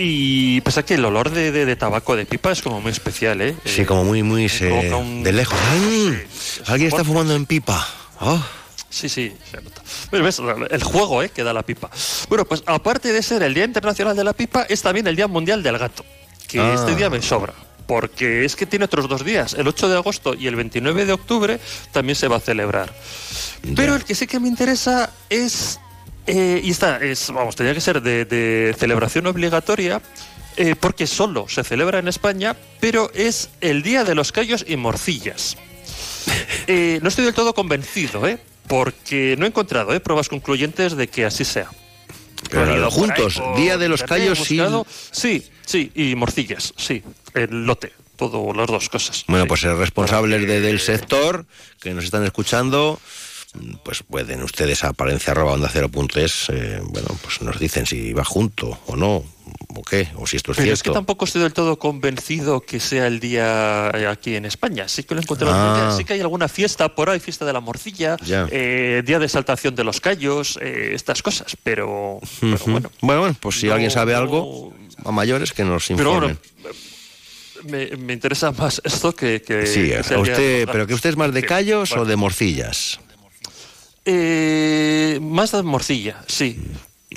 Y pues aquí el olor de, de- de tabaco de pipa es como muy especial, ¿eh? Sí, como muy, muy se- un- de lejos. ¡Ay! Alguien está fumando en pipa. Oh. Sí, sí, se nota. Ves, el juego ¿eh? que da la pipa. Bueno, pues aparte de ser el Día Internacional de la Pipa, es también el Día Mundial del Gato. Que Ah. este día me sobra. Porque es que tiene otros dos días, el 8 de agosto y el 29 de octubre también se va a celebrar. Pero el que sí que me interesa es. Eh, y esta es, vamos, tenía que ser de, de celebración obligatoria, eh, porque solo se celebra en España, pero es el Día de los Callos y Morcillas. Eh, no estoy del todo convencido, ¿eh? porque no he encontrado ¿eh? pruebas concluyentes de que así sea. Pero He ido juntos, por Día de los Callos y- Sí, sí, y morcillas, sí, el lote, todo, las dos cosas. Bueno, pues los responsables de- del sector que nos están escuchando, pues pueden ustedes a palencia.onda0.es, eh, bueno, pues nos dicen si va junto o no, o qué, o si esto es Pero es que cierto. tampoco estoy del todo convencido que sea el día eh, aquí en España. Sí que lo he encontrado. en Ah. Sí que hay alguna fiesta por ahí, fiesta de la morcilla, eh, día de saltación de los callos, eh, estas cosas. Pero, bueno. bueno, pues si alguien sabe algo, a mayores que nos pero informen. bueno, me, me interesa más esto que, que- sí, que a usted, pero que usted es más de callos bueno. o de morcillas. Eh, más de morcilla, sí.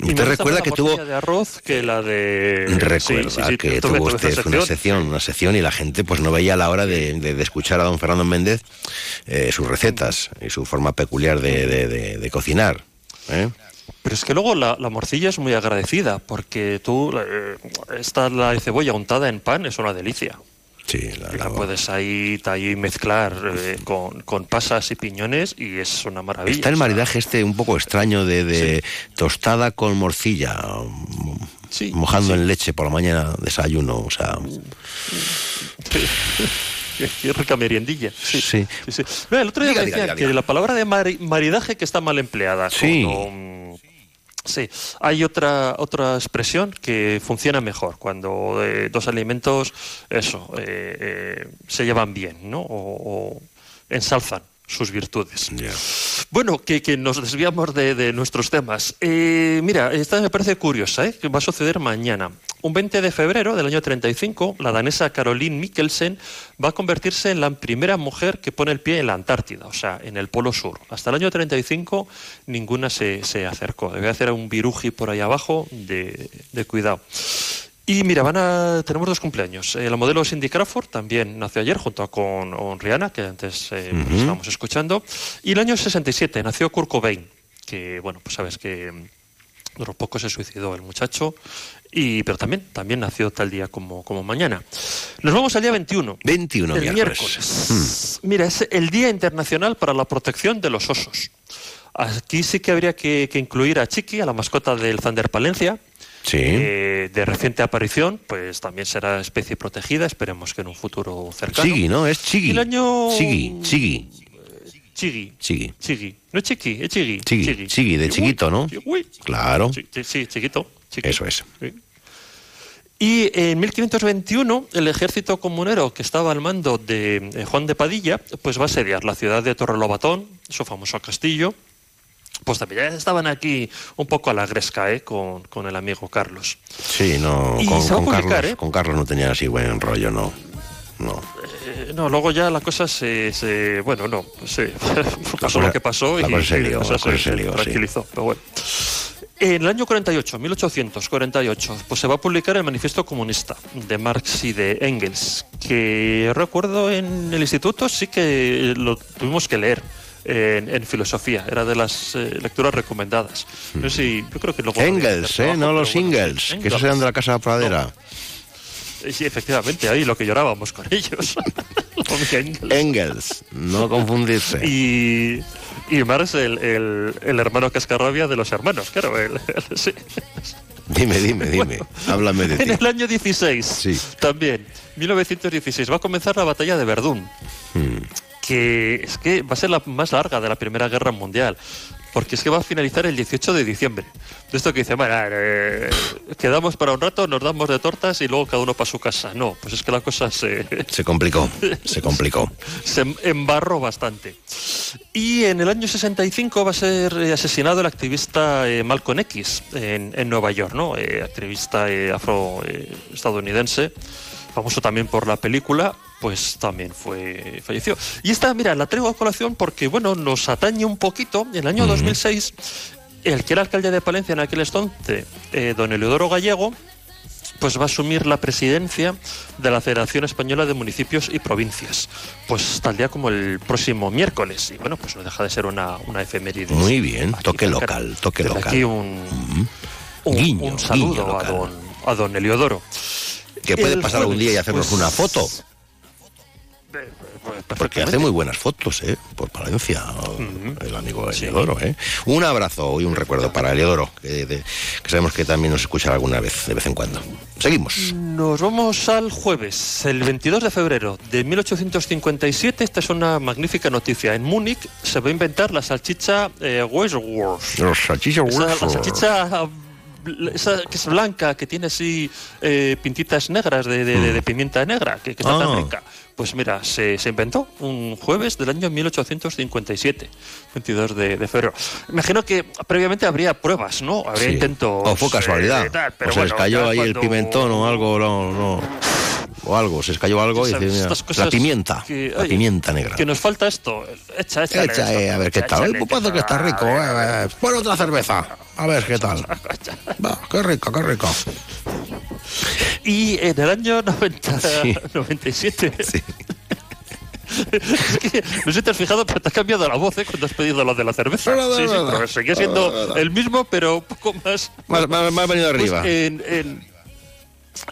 Usted recuerda que tuvo- de arroz que la de Recuerda Sí, sí, sí, que tuvo usted una sección, una sección y la gente pues no veía la hora de, de- de escuchar a don Fernando Méndez eh, sus recetas y su forma peculiar de, cocinar. ¿eh? Pero es que luego la, la morcilla es muy agradecida porque tú, eh, esta la cebolla untada en pan es una delicia. Sí, la, la puedes ahí, ahí mezclar eh, con, con pasas y piñones y es una maravilla. Está el maridaje este un poco extraño de, de tostada con morcilla, Sí, mojando sí. en leche por la mañana, desayuno, o sea... Qué, qué rica meriendilla. Sí. Sí. sí, sí. Mira, el otro día Diga, me diga, decían diga, que la palabra de mari- maridaje que está mal empleada. Sí. mm, sí. Hay otra otra expresión que funciona mejor cuando eh, dos alimentos, eso, eh, eh, se llevan bien, ¿no? O, o ensalzan sus virtudes. Bueno, que, que nos desviamos de, nuestros temas. Eh, mira, esta me parece curiosa, ¿eh? que va a suceder mañana. Un 20 de febrero del año 35, la danesa Caroline Mikkelsen va a convertirse en la primera mujer que pone el pie en la Antártida, o sea, en el Polo Sur. Hasta el año 35 ninguna se, se acercó. Debe hacer un viruji por ahí abajo de, de cuidado. Y mira, van a, tenemos dos cumpleaños. Eh, la modelo Cindy Crawford también nació ayer junto con, con Rihanna, que antes eh, pues, estábamos escuchando. Y el año 67 nació Kurt Cobain, que, bueno, pues sabes que mm, duró poco se suicidó el muchacho, y, pero también, también nació tal día como, como mañana. Nos vamos al día 21. 21 el miércoles. miércoles. Mira, es el Día Internacional para la Protección de los Osos. Aquí sí que habría que, que incluir a Chiqui, a la mascota del Thunder Palencia. Sí. eh, de reciente aparición, pues también será especie protegida, esperemos que en un futuro cercano. Chigui, ¿no? Es Chigui. El año... Chigui, Chigui. Chigui. Chigui. Chigui. No es Chiqui, es Chigui. Chigui, Chigui, de chiquito, ¿no? Uy. Claro. Sí, chiquito. chiqui. Eso es. Sí. Y en 1521 el ejército comunero que estaba al mando de eh, Juan de Padilla pues va a asediar la ciudad de Torrelobatón, su famoso castillo. Pues también ya estaban aquí un poco a la gresca ¿eh? con, con el amigo Carlos. Sí, no, Y con, con publicar, Carlos, ¿eh? con Carlos no tenía así buen rollo, no. No. Eh, no, luego ya la cosa se... se- bueno, no, se, pasó cosa- lo que pasó la y, se lió, la sí. tranquilizó. Pero bueno. En el año 48, 1848, pues se va a publicar el Manifiesto Comunista de Marx y de Engels, que recuerdo en el instituto sí que lo tuvimos que leer. En, en filosofía. Era de las eh, lecturas recomendadas. No sé si, yo creo que luego... Engels, ¿eh? No los Ingels, que esos eran de la Casa Pradera. Eh, Sí, efectivamente, ahí lo que llorábamos con ellos. Con Engels. Engels, no confundirse. Y, y Marx, el, el, el hermano cascarrabia de los hermanos, claro. el- sí. Dime, dime, dime. Háblame de En ti. el año 16, Sí. también, 1916, va a comenzar la batalla de Verdún, Hmm. Que es que va a ser la más larga de la Primera Guerra Mundial, porque es que va a finalizar el 18 de diciembre. De esto que dice, bueno, eh, quedamos para un rato, nos damos de tortas y luego cada uno para su casa. No, pues es que la cosa se, Se complicó, se complicó. se embarró bastante. Y en el año 65 va a ser asesinado el activista eh, Malcolm X en, en Nueva York, ¿no? Eh, activista eh, afroestadounidense, famoso también por la película, pues también fue falleció. Y esta, mira, la traigo a colación porque, bueno, nos atañe un poquito. En el año 2006, el que era alcalde de Palencia en aquel entonces, eh, don Eleodoro Gallego, pues va a asumir la presidencia de la Federación Española de Municipios y Provincias. Pues tal día como el próximo miércoles. Y bueno, pues no deja de ser una, una efeméride. Muy bien, toque local, toque local. aquí un, un, Guiño, un saludo guiño a, don, a don Eliodoro. Que puede El pasar algún jueves, día y hacernos pues, una foto. Porque hace muy buenas fotos, ¿eh? Por Palencia, el amigo Eliodoro, ¿eh? Un abrazo y un recuerdo para Eliodoro, que, de- que sabemos que también nos escuchará alguna vez, de vez en cuando. Seguimos. Nos vamos al jueves, el 22 de febrero de 1857. Esta es una magnífica noticia. En Múnich se va a inventar la salchicha eh, Westwurst. Los salchichas Esa- la salchicha esa que es blanca, que tiene así eh, pintitas negras de, de- de- de pimienta negra, que, que está Ah. tan rica. Pues mira, se, se inventó un jueves del año 1857, 22 de, de febrero. Imagino que previamente habría pruebas, ¿no? Habría Sí. intentos. O fue casualidad. eh, tal, pero o se les bueno, cayó ahí el cuando- pimentón o algo, no, no. O algo, se les cayó algo y cosas la pimienta, que, la pimienta negra. Que nos falta esto. Echa, Echa, esto, eh, a ver qué echa, tal. Ay, parece que está rico. eh, eh. Pon otra cerveza. A ver qué tal. Va, qué rico, qué rico. Y en el año 90, Sí. 97. Es que, no sé si te has fijado, pero te has cambiado la voz ¿eh? cuando has pedido lo de la cerveza. Sí, sí, verdad. pero seguía siendo el mismo, pero un poco más. Más, más- más venido Pues, arriba. en, en-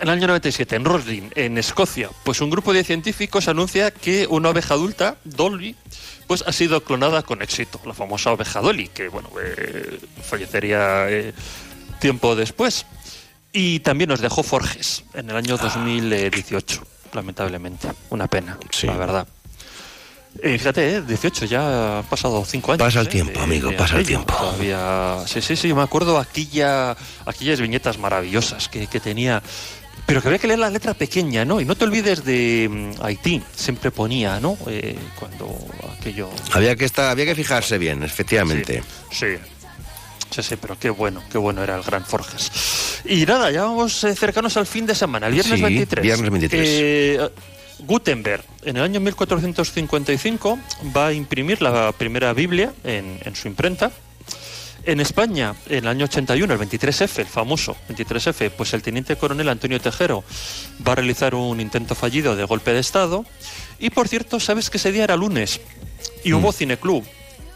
en el año 97, en Roslin, en Escocia, pues un grupo de científicos anuncia que una oveja adulta, Dolly, pues ha sido clonada con éxito. La famosa oveja Dolly, que bueno, eh, fallecería eh, tiempo después. Y también nos dejó Forges en el año 2018, lamentablemente. Una pena, la verdad. Eh, fíjate, eh, 18, ya han pasado 5 años. Pasa el eh, tiempo, amigo, pasa el tiempo. Todavía, sí, sí, sí, me acuerdo aquella, aquellas viñetas maravillosas que, que tenía. Pero que había que leer la letra pequeña, ¿no? Y no te olvides de mm, Haití, siempre ponía, ¿no? Eh, cuando aquello. Había que estar, había que fijarse bien, efectivamente. Sí. Sí, sí, pero qué bueno, qué bueno era el Gran Forges. Y nada, ya vamos eh, cercanos al fin de semana, el viernes Sí, 23. viernes 23. Eh, Gutenberg, en el año 1455, va a imprimir la primera Biblia en, en su imprenta. En España, en el año 81, el 23F, el famoso 23F, pues el teniente coronel Antonio Tejero va a realizar un intento fallido de golpe de Estado. Y por cierto, sabes que ese día era lunes y hubo cineclub.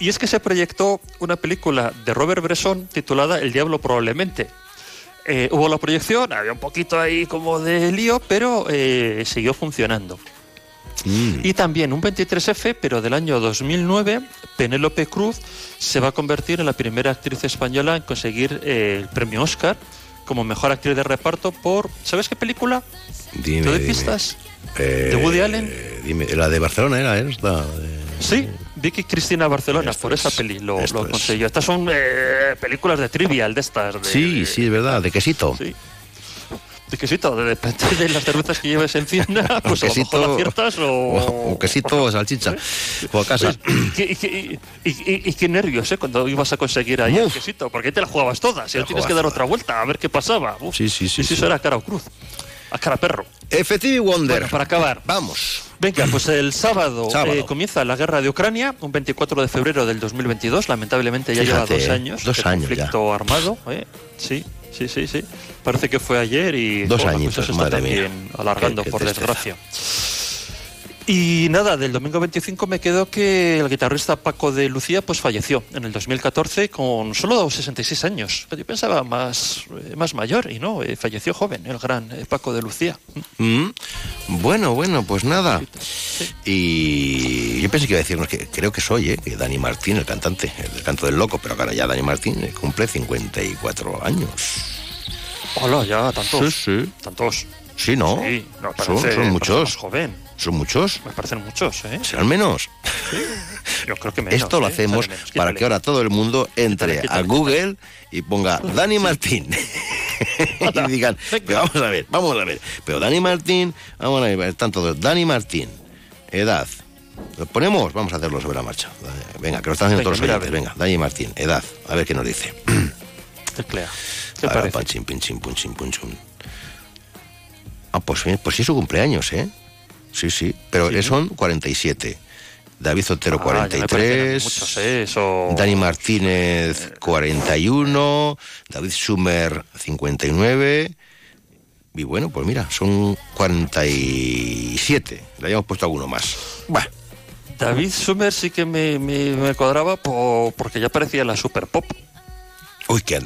Y es que se proyectó una película de Robert Bresson titulada El Diablo probablemente. Eh, hubo la proyección, había un poquito ahí como de lío, pero eh, siguió funcionando. Mm. Y también un 23F, pero del año 2009, Penélope Cruz se va a convertir en la primera actriz española en conseguir eh, el premio Oscar como mejor actriz de reparto por, ¿sabes qué película? Dime, ¿Te doy dime. pistas? ¿De Woody Allen? Dime, la de Barcelona era esta. de- Sí, Vicky Cristina Barcelona, por esa peli lo, lo es. consiguió. Estas son eh, películas de trivial de estas. De, Sí, sí, es verdad, de quesito. Sí. De quesito, de- depende de las cervezas que lleves encima, pues a lo mejor quesito- aciertas o... O, o quesito o salchicha. O a casa. Y, qué- y qué- y- y- y qué nervios, ¿eh? Cuando ibas a conseguir ahí el quesito, porque ahí te la jugabas todas, y ahora tienes que dar otra vuelta a ver qué pasaba. Uf. Sí, sí, sí, Y si sí. eso era cara o cruz, a cara perro. Effective Wonder. Bueno, para acabar. Vamos. Venga, pues el sábado, Sábado. eh, comienza la guerra de Ucrania, un 24 de febrero del 2022. Lamentablemente ya Fíjate, lleva dos eh, años. dos años conflicto armado. eh. Sí, sí, sí, sí. Parece que fue ayer y Dos cosa se está madre mía. también alargando, Qué- qué por desgracia. Y nada, del domingo 25 me quedó que el guitarrista Paco de Lucía pues falleció en el 2014 con solo 66 años. Yo pensaba más, eh, más mayor y no, eh, falleció joven el gran eh, Paco de Lucía. Mm, Bueno, bueno, pues nada. Y yo pensé que iba a decirnos que creo que soy, ¿eh? que Dani Martín, el cantante, el canto del loco, pero ahora ya Dani Martín cumple 54 años. Hola, ya, tantos. Sí, sí. Tantos. Sí, ¿no? Sí, no, son, son muchos. joven. ¿Son muchos? Me parecen muchos, ¿eh? ¿Serán menos? Yo creo que menos. Esto lo ¿eh? hacemos menos. para que ahora todo el mundo entre a Google y ponga Dani Martín. y digan, pero vamos a ver, vamos a ver. Pero Dani Martín, vamos a ver, están todos. Dani Martín, edad. ¿Lo ponemos? Vamos a hacerlo sobre la marcha. Venga, que lo están haciendo Venga, todos los oyentes. Venga, Dani Martín, edad. A ver qué nos dice. Teclea. ¿Qué Ahora, parece? pinchín, punchín, punchun. Ah, pues bien, pues sí es su cumpleaños, ¿eh? Sí, sí, pero son 47. David Otero, Ah, ya me parecen 43. muchos, ¿eh? Eso... Dani Martínez, 41. David Sumer, 59. Y bueno, pues mira, son 47. Le habíamos puesto alguno más. Bah, David Sumer sí que me, me, me cuadraba po- porque ya parecía la Super Pop. Uy, qué,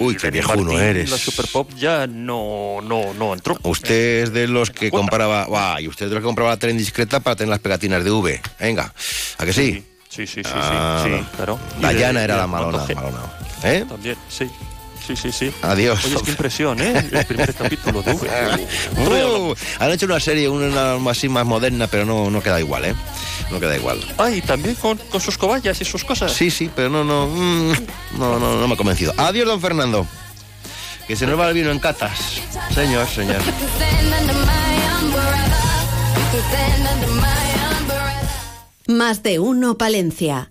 uy, qué viejuno Martín, eres. La Super Pop ya no, no, no entró. Usted es de los que compraba. Buah, y usted es de los que compraba la tren discreta para tener las pegatinas de V. Venga, ¿a que sí? Sí, sí, sí, Ah, sí, sí, claro. Y de- Dayana era de la malona. Malona. ¿Eh? También, sí. Sí, sí, sí. Adiós. Oye, es que impresión, ¿eh? El primer capítulo de V. Uh, han hecho una serie, una así más moderna, pero no, no queda igual, ¿eh? No queda igual. Ah, y también con, con sus cobayas y sus cosas. Sí, sí, pero no, no, mm, no, no, no me ha convencido. Adiós, don Fernando. Que se nos va el vino en catas. Señor, señor. Más de uno Palencia.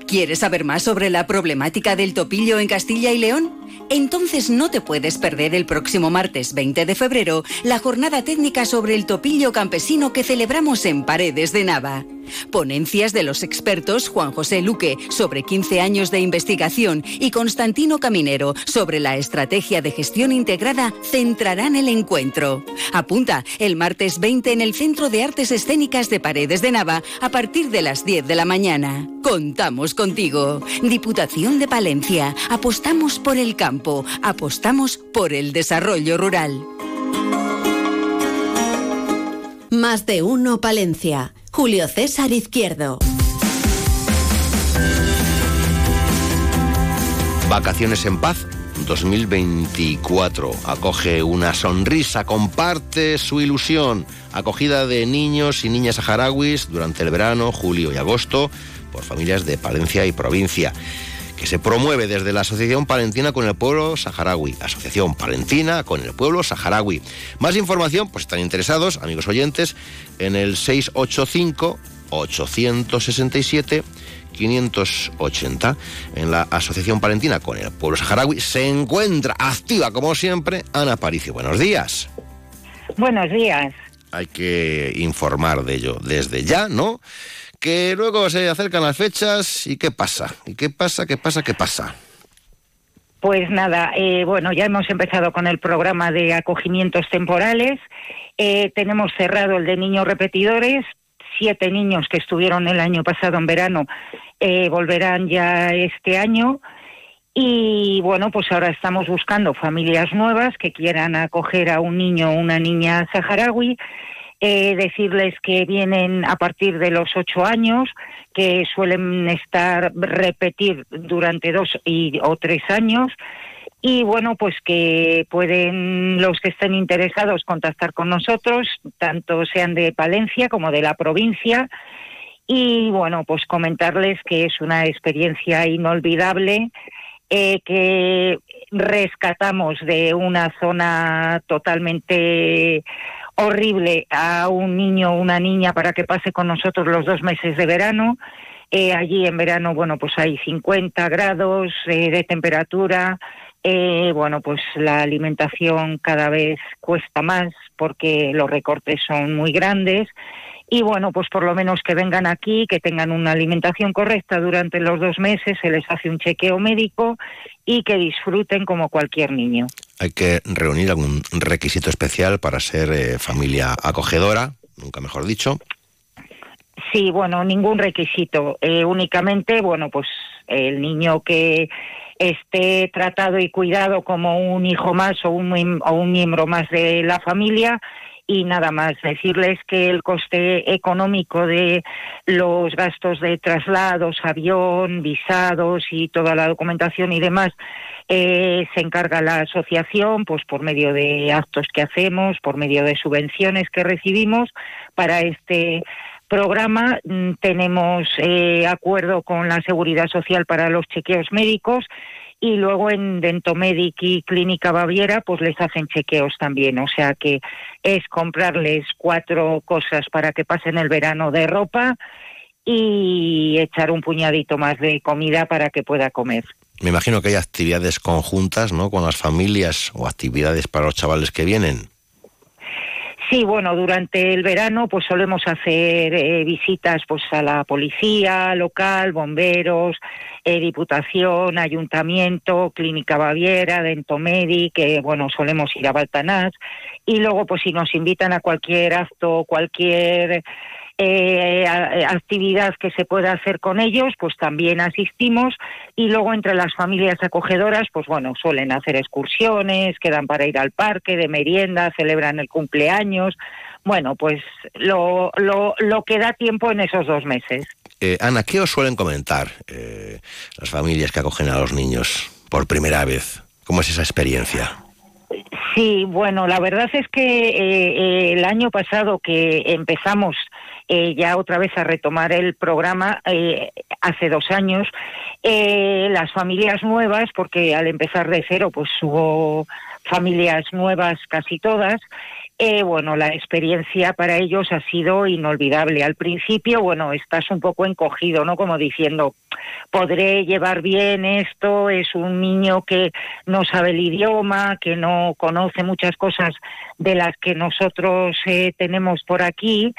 ¿Quieres saber más sobre la problemática del topillo en Castilla y León? Entonces no te puedes perder el próximo martes 20 de febrero la jornada técnica sobre el topillo campesino que celebramos en Paredes de Nava. Ponencias de los expertos Juan José Luque sobre 15 años de investigación y Constantino Caminero sobre la estrategia de gestión integrada centrarán el encuentro. Apunta el martes 20 en el Centro de Artes Escénicas de Paredes de Nava a partir de las 10 de la mañana. Contamos contigo. Diputación de Palencia. Apostamos por el campo. Apostamos por el desarrollo rural. Más de uno Palencia. Julio César Izquierdo. Vacaciones en paz 2024. Acoge una sonrisa, comparte su ilusión. Acogida de niños y niñas saharauis durante el verano, julio y agosto por familias de Palencia y provincia que se promueve desde la Asociación Palentina con el Pueblo Saharaui. Asociación Palentina con el Pueblo Saharaui. Más información, pues están interesados, amigos oyentes, en el 685 867 580 en la Asociación Palentina con el Pueblo Saharaui se encuentra activa como siempre Ana Paricio. Buenos días. Buenos días. Hay que informar de ello desde ya, ¿no? Que luego se acercan las fechas y ¿qué pasa? ¿Y qué pasa? ¿Qué pasa? ¿Qué pasa? Pues nada, eh, bueno, ya hemos empezado con el programa de acogimientos temporales. Eh, tenemos cerrado el de niños repetidores. Siete niños que estuvieron el año pasado en verano eh, volverán ya este año. Y bueno, pues ahora estamos buscando familias nuevas que quieran acoger a un niño o una niña saharaui. Eh, decirles que vienen a partir de los ocho años, que suelen estar repetir durante dos y, o tres años. Y bueno, pues que pueden los que estén interesados contactar con nosotros, tanto sean de Palencia como de la provincia. Y bueno, pues comentarles que es una experiencia inolvidable, eh, que rescatamos de una zona totalmente horrible a un niño o una niña para que pase con nosotros los dos meses de verano. Eh, allí en verano, bueno, pues hay 50 grados eh, de temperatura. Eh, bueno, pues la alimentación cada vez cuesta más porque los recortes son muy grandes. Y bueno, pues por lo menos que vengan aquí, que tengan una alimentación correcta durante los dos meses, se les hace un chequeo médico y que disfruten como cualquier niño. Hay que reunir algún requisito especial para ser eh, familia acogedora, nunca mejor dicho. Sí, bueno, ningún requisito. Eh, únicamente, bueno, pues el niño que esté tratado y cuidado como un hijo más o un, o un miembro más de la familia y nada más decirles que el coste económico de los gastos de traslados, avión, visados y toda la documentación y demás eh, se encarga la asociación pues por medio de actos que hacemos, por medio de subvenciones que recibimos para este programa. Mm, Tenemos eh, acuerdo con la Seguridad Social para los chequeos médicos y luego en Dentomedic y Clínica Baviera pues les hacen chequeos también. O sea que es comprarles cuatro cosas para que pasen el verano de ropa y echar un puñadito más de comida para que pueda comer. Me imagino que hay actividades conjuntas, ¿no? Con las familias o actividades para los chavales que vienen. Sí, bueno, durante el verano pues solemos hacer eh, visitas pues a la policía local, bomberos, eh, diputación, ayuntamiento, clínica baviera, dentomedic, que bueno, solemos ir a Baltanás. Y luego pues si nos invitan a cualquier acto, cualquier eh, a- actividad que se pueda hacer con ellos, pues también asistimos y luego entre las familias acogedoras, pues bueno, suelen hacer excursiones, quedan para ir al parque de merienda, celebran el cumpleaños, bueno, pues lo, lo, lo que da tiempo en esos dos meses. Eh, Ana, ¿qué os suelen comentar eh, las familias que acogen a los niños por primera vez? ¿Cómo es esa experiencia? Sí, bueno, la verdad es que eh, eh, el año pasado que empezamos eh, ya otra vez a retomar el programa, eh, hace dos años, eh, las familias nuevas, porque al empezar de cero, pues hubo familias nuevas casi todas, eh, bueno, la experiencia para ellos ha sido inolvidable. Al principio, bueno, estás un poco encogido, ¿no? Como diciendo, podré llevar bien esto, es un niño que no sabe el idioma, que no conoce muchas cosas de las que nosotros eh, tenemos por aquí,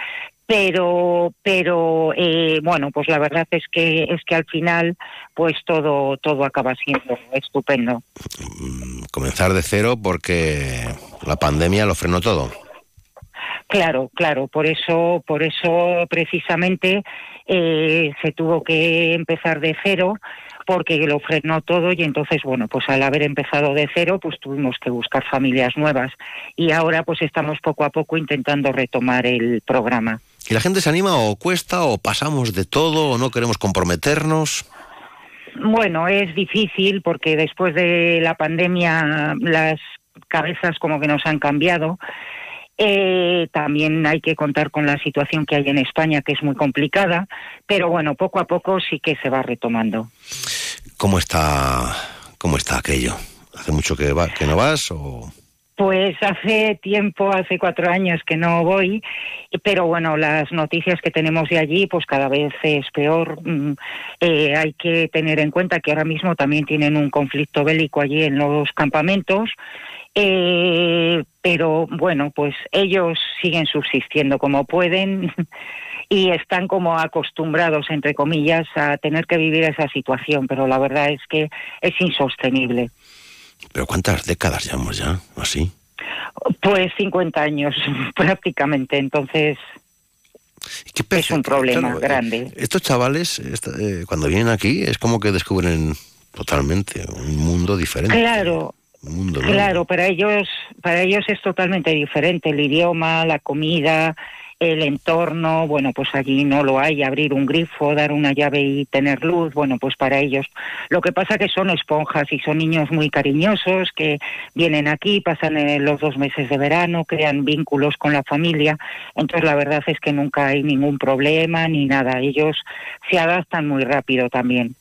pero pero eh, bueno pues la verdad es que es que al final pues todo todo acaba siendo estupendo Comenzar de cero porque la pandemia lo frenó todo. Claro, claro, por eso, por eso precisamente eh, se tuvo que empezar de cero, porque lo frenó todo y entonces, bueno, pues al haber empezado de cero, pues tuvimos que buscar familias nuevas y ahora pues estamos poco a poco intentando retomar el programa. ¿Y la gente se anima o cuesta o pasamos de todo o no queremos comprometernos? Bueno, es difícil porque después de la pandemia las cabezas como que nos han cambiado. Eh, también hay que contar con la situación que hay en España, que es muy complicada, pero bueno, poco a poco sí que se va retomando. ¿Cómo está, cómo está aquello? ¿Hace mucho que, va, que no vas o...? Pues hace tiempo, hace cuatro años que no voy, pero bueno, las noticias que tenemos de allí, pues cada vez es peor. Mm, eh, hay que tener en cuenta que ahora mismo también tienen un conflicto bélico allí en los campamentos. Eh, pero bueno, pues ellos siguen subsistiendo como pueden y están como acostumbrados, entre comillas, a tener que vivir esa situación, pero la verdad es que es insostenible. ¿Pero cuántas décadas llevamos ya? ¿Así? Pues 50 años prácticamente, entonces es un problema Claro, eh, grande. Estos chavales, esta- eh, cuando vienen aquí, es como que descubren totalmente un mundo diferente. Claro, Un mundo nuevo. claro, para ellos, para ellos es totalmente diferente el idioma, la comida, el entorno, bueno, pues allí no lo hay, abrir un grifo, dar una llave y tener luz, bueno, pues para ellos. Lo que pasa que son esponjas y son niños muy cariñosos que vienen aquí, pasan eh, los dos meses de verano, crean vínculos con la familia, entonces la verdad es que nunca hay ningún problema ni nada, ellos se adaptan muy rápido también.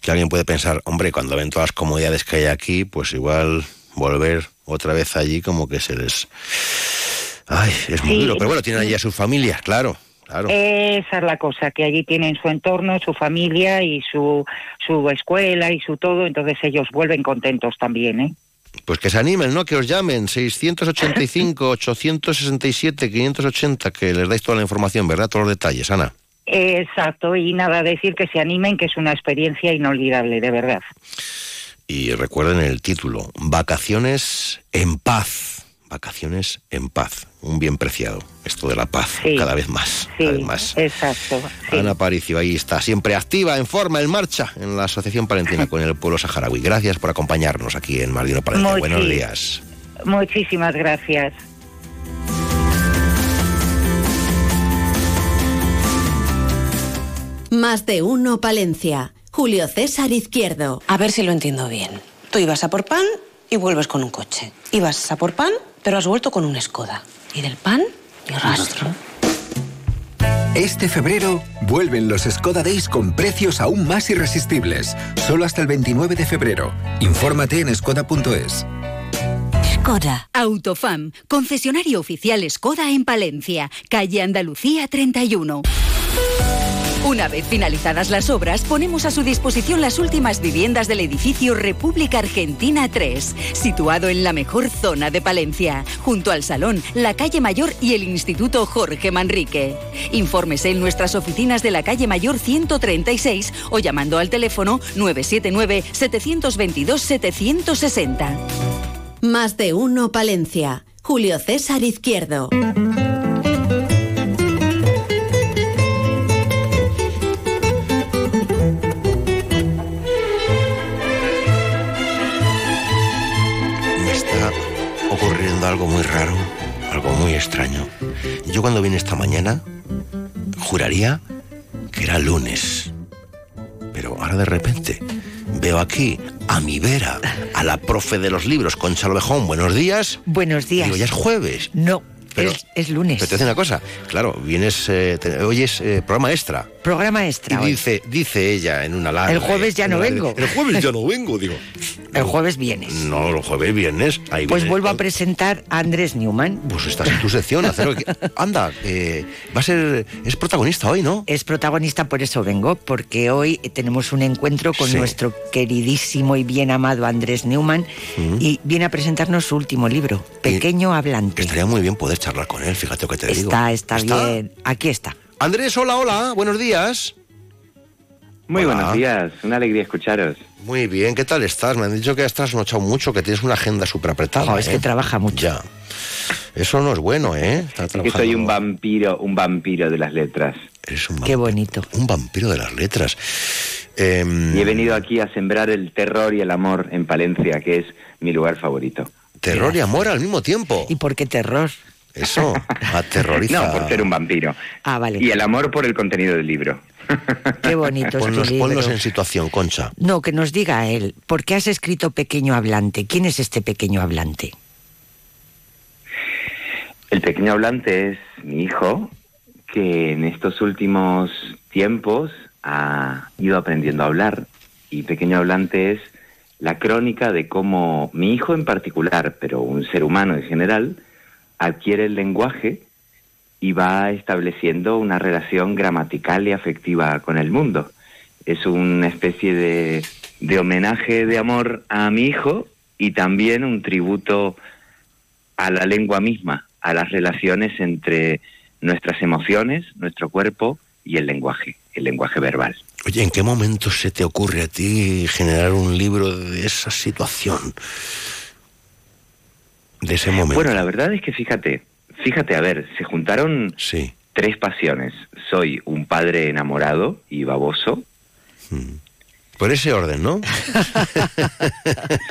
Que alguien puede pensar, hombre, cuando ven todas las comodidades que hay aquí, pues igual volver otra vez allí como que se les... Ay, es muy Sí. duro. Pero bueno, tienen allí a sus familias, claro. Esa es la cosa, que allí tienen su entorno, su familia y su, su escuela y su todo, entonces ellos vuelven contentos también, ¿eh? Pues que se animen, ¿no? Que os llamen 685 867 580 que les dais toda la información, ¿verdad? Todos los detalles, Ana. Exacto, y nada, decir que se animen, que es una experiencia inolvidable, de verdad. Y recuerden el título, Vacaciones en paz. Vacaciones en paz. Un bien preciado. Esto de la paz, Sí. cada vez más. Sí, cada vez más. exacto. sí. Ana Paricio, ahí está, siempre activa, en forma, en marcha, en la Asociación Palentina con el pueblo saharaui. Gracias por acompañarnos aquí en Mardino Palencia. Muchi- Buenos días. Muchísimas gracias. Más de uno Palencia. Julio César Izquierdo. A ver si lo entiendo bien. Tú ibas a por pan y vuelves con un coche. Ibas a por pan, pero has vuelto con un Skoda. Y del pan, ni rastro. Este febrero vuelven los Skoda Days con precios aún más irresistibles. Solo hasta el 29 de febrero. Infórmate en skoda.es. Skoda. Autofam, concesionario oficial Skoda en Palencia, calle Andalucía 31. Una vez finalizadas las obras, ponemos a su disposición las últimas viviendas del edificio República Argentina 3, situado en la mejor zona de Palencia, junto al Salón, la calle Mayor y el Instituto Jorge Manrique. Infórmese en nuestras oficinas de la calle Mayor 136 o llamando al teléfono 979-722-760. Más de uno Palencia. Julio César Izquierdo. Raro, algo muy extraño. Yo cuando vine esta mañana, juraría que era lunes. Pero ahora de repente veo aquí a mi vera, a la profe de los libros, Concha Lobejón. Buenos días. Buenos días. Digo, ya es jueves. No, Pero- es, es lunes. Pero te hace una cosa, claro, vienes, eh, te- hoy es eh, programa extra. Programa extra. Y hoy. dice, dice ella en una larga. El jueves ya no larga- vengo. El jueves ya no vengo, digo. El jueves vienes. No, el jueves viernes. Ahí Pues vuelvo a presentar a Andrés Newman. Pues estás en tu sección, hacer que- Anda, eh, va a ser. Es protagonista hoy, ¿no? Es protagonista, por eso vengo, porque hoy tenemos un encuentro con Sí. nuestro queridísimo y bien amado Andrés Newman Mm. y viene a presentarnos su último libro, Pequeño Hablante. Estaría muy bien poder charlar con él, fíjate lo que te digo. Está, está, bien. Aquí está. Andrés, hola, hola, buenos días. Muy Hola. buenos días, una alegría escucharos. Muy bien, ¿qué tal estás? Me han dicho que has trasnochado mucho, que tienes una agenda súper apretada. Jo, es que trabaja mucho. Ya. Eso no es bueno, ¿eh? Es que soy un vampiro, un vampiro de las letras. Eres un Qué bonito. Un vampiro de las letras. Em, Y he venido aquí a sembrar el terror y el amor en Palencia, que es mi lugar favorito. Terror y amor al mismo tiempo. ¿Y por qué terror? Eso, aterroriza. No, por ser un vampiro. Ah, vale. Y el amor por el contenido del libro. Qué bonito es tu Ponnos, libro. ponnos en situación, Concha. No, que nos diga él, ¿por qué has escrito Pequeño Hablante? ¿Quién es este pequeño hablante? El pequeño hablante es mi hijo, que en estos últimos tiempos ha ido aprendiendo a hablar. Y pequeño hablante es la crónica de cómo mi hijo en particular, pero un ser humano en general, adquiere el lenguaje y va estableciendo una relación gramatical y afectiva con el mundo. Es una especie de, homenaje de amor a mi hijo y también un tributo a la lengua misma, a las relaciones entre nuestras emociones, nuestro cuerpo y el lenguaje, el lenguaje verbal. Oye, ¿en qué momento se te ocurre a ti generar un libro de esa situación? De ese momento. Bueno, la verdad es que fíjate, fíjate, a ver, se juntaron tres pasiones. Soy un padre enamorado y baboso. Por ese orden, ¿no?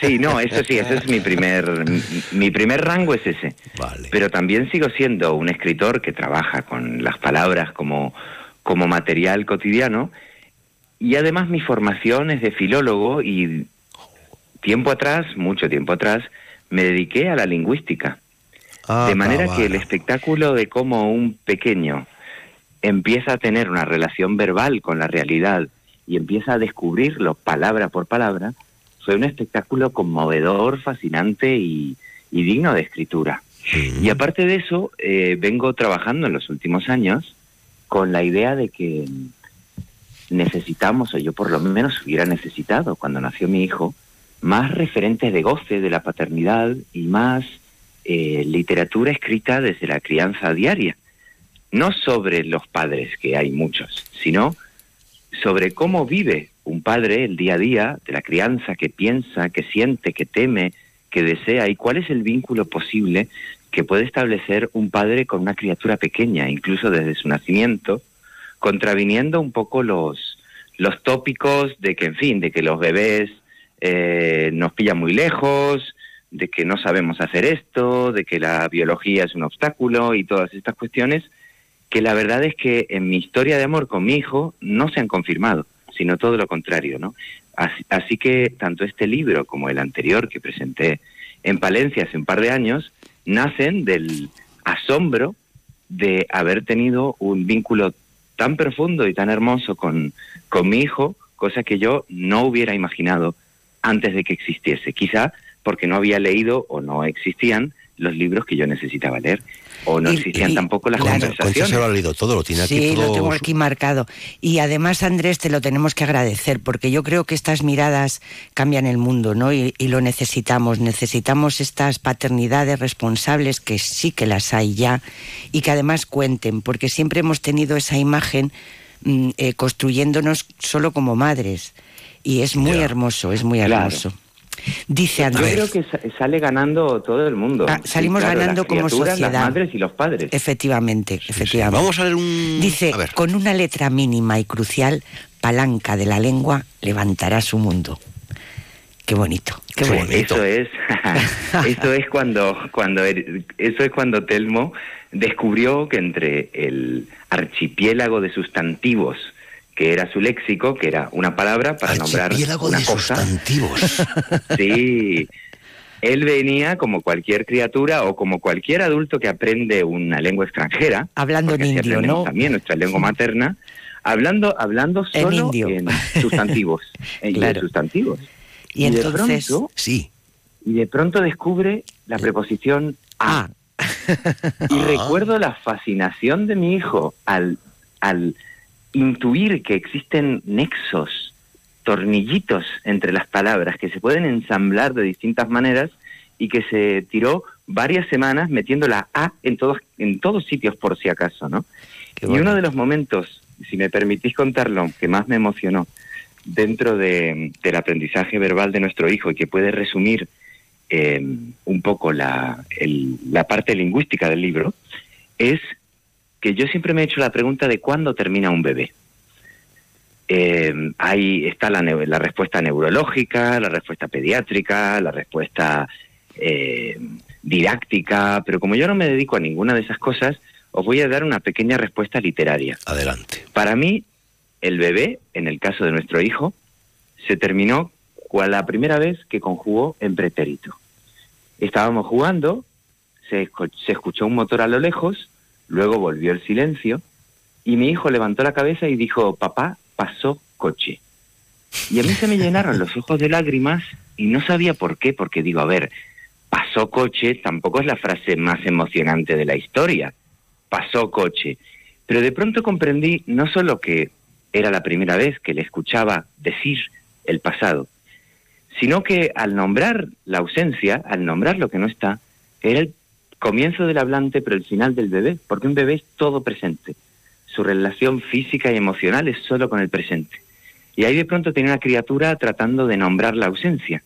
Sí, no, eso sí, ese es mi primer, mi, primer rango es ese. Pero también sigo siendo un escritor que trabaja con las palabras como, como material cotidiano y además mi formación es de filólogo y tiempo atrás, mucho tiempo atrás, me dediqué a la lingüística. Ah, de manera cabana. que el espectáculo de cómo un pequeño empieza a tener una relación verbal con la realidad y empieza a descubrirlo palabra por palabra, fue un espectáculo conmovedor, fascinante y, y digno de escritura. Y aparte de eso, eh, vengo trabajando en los últimos años con la idea de que necesitamos, o yo por lo menos hubiera necesitado cuando nació mi hijo, más referentes de goce de la paternidad y más eh, literatura escrita desde la crianza diaria. No sobre los padres, que hay muchos, sino sobre cómo vive un padre el día a día de la crianza, que piensa, que siente, que teme, que desea y cuál es el vínculo posible que puede establecer un padre con una criatura pequeña, incluso desde su nacimiento, contraviniendo un poco los, los tópicos de que, en fin, de que los bebés eh, nos pillan muy lejos, de que no sabemos hacer esto, de que la biología es un obstáculo y todas estas cuestiones, que la verdad es que en mi historia de amor con mi hijo no se han confirmado, sino todo lo contrario, ¿no? Así, así que tanto este libro como el anterior que presenté en Palencia hace un par de años nacen del asombro de haber tenido un vínculo tan profundo y tan hermoso con, con mi hijo, cosa que yo no hubiera imaginado antes de que existiese. Quizá porque no había leído o no existían los libros que yo necesitaba leer o no Y- existían y- tampoco las claro, conversaciones. Se lo ha leído todo, lo tiene aquí Sí, todo. lo tengo aquí marcado. Y además, Andrés, te lo tenemos que agradecer, porque yo creo que estas miradas cambian el mundo, ¿no? Y, y lo necesitamos. Necesitamos estas paternidades responsables, que sí que las hay ya, y que además cuenten, porque siempre hemos tenido esa imagen mm, eh, construyéndonos solo como madres. Y es muy hermoso, es muy Claro. hermoso. Dice Yo Andrés. creo que sa- sale ganando todo el mundo. Ah, salimos claro, ganando las como sociedad. Las madres y los padres. Efectivamente, efectivamente. Vamos a ver un... Dice, con una letra mínima y crucial, palanca de la lengua levantará su mundo. Qué bonito, qué bonito. Eso es, eso es cuando, cuando, eso es cuando Telmo descubrió que entre el archipiélago de sustantivos que era su léxico, que era una palabra para nombrar Archipiélago una de cosa. sustantivos. Sí. Él venía como cualquier criatura o como cualquier adulto que aprende una lengua extranjera. Hablando en indio. También nuestra lengua materna. Hablando, hablando En solo indio. en sustantivos. en Claro. sustantivos. Y de entonces- pronto- Sí. y de pronto descubre la preposición a. Y recuerdo la fascinación de mi hijo al, al intuir que existen nexos, tornillitos entre las palabras que se pueden ensamblar de distintas maneras y que se tiró varias semanas metiendo la A en todos, en todos sitios por si acaso, ¿no? y uno de los momentos, si me permitís contarlo, que más me emocionó dentro de- del aprendizaje verbal de nuestro hijo y que puede resumir eh, un poco la, el- la parte lingüística del libro, es que yo siempre me he hecho la pregunta de cuándo termina un bebé. Eh, ahí está la, respuesta neurológica, la respuesta pediátrica, la respuesta eh, didáctica, pero como yo no me dedico a ninguna de esas cosas, os voy a dar una pequeña respuesta literaria. Adelante. Para mí, el bebé, en el caso de nuestro hijo, se terminó cual la primera vez que conjugó en pretérito. Estábamos jugando, se escuchó un motor a lo lejos, luego volvió el silencio, y mi hijo levantó la cabeza y dijo, papá, pasó coche. Y a mí se me llenaron los ojos de lágrimas y no sabía por qué, porque digo, a ver, pasó coche tampoco es la frase más emocionante de la historia. Pasó coche. Pero de pronto comprendí no solo que era la primera vez que le escuchaba decir el pasado, sino que al nombrar la ausencia, al nombrar lo que no está, era el comienzo del hablante, pero el final del bebé, porque un bebé es todo presente. Su relación física y emocional es solo con el presente. Y ahí de pronto tenía una criatura tratando de nombrar la ausencia.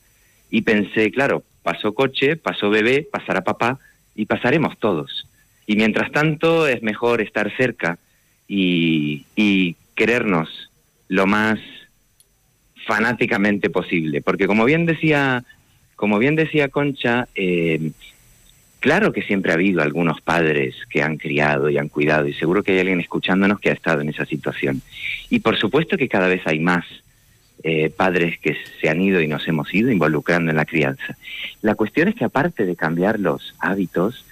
Y pensé, claro, pasó coche, pasó bebé, pasará papá y pasaremos todos. Y mientras tanto es mejor estar cerca y, y querernos lo más fanáticamente posible. Porque como bien decía, como bien decía Concha, eh, claro que siempre ha habido algunos padres que han criado y han cuidado, y seguro que hay alguien escuchándonos que ha estado en esa situación. Y por supuesto que cada vez hay más eh, padres que se han ido y nos hemos ido involucrando en la crianza. La cuestión es que aparte de cambiar los hábitos,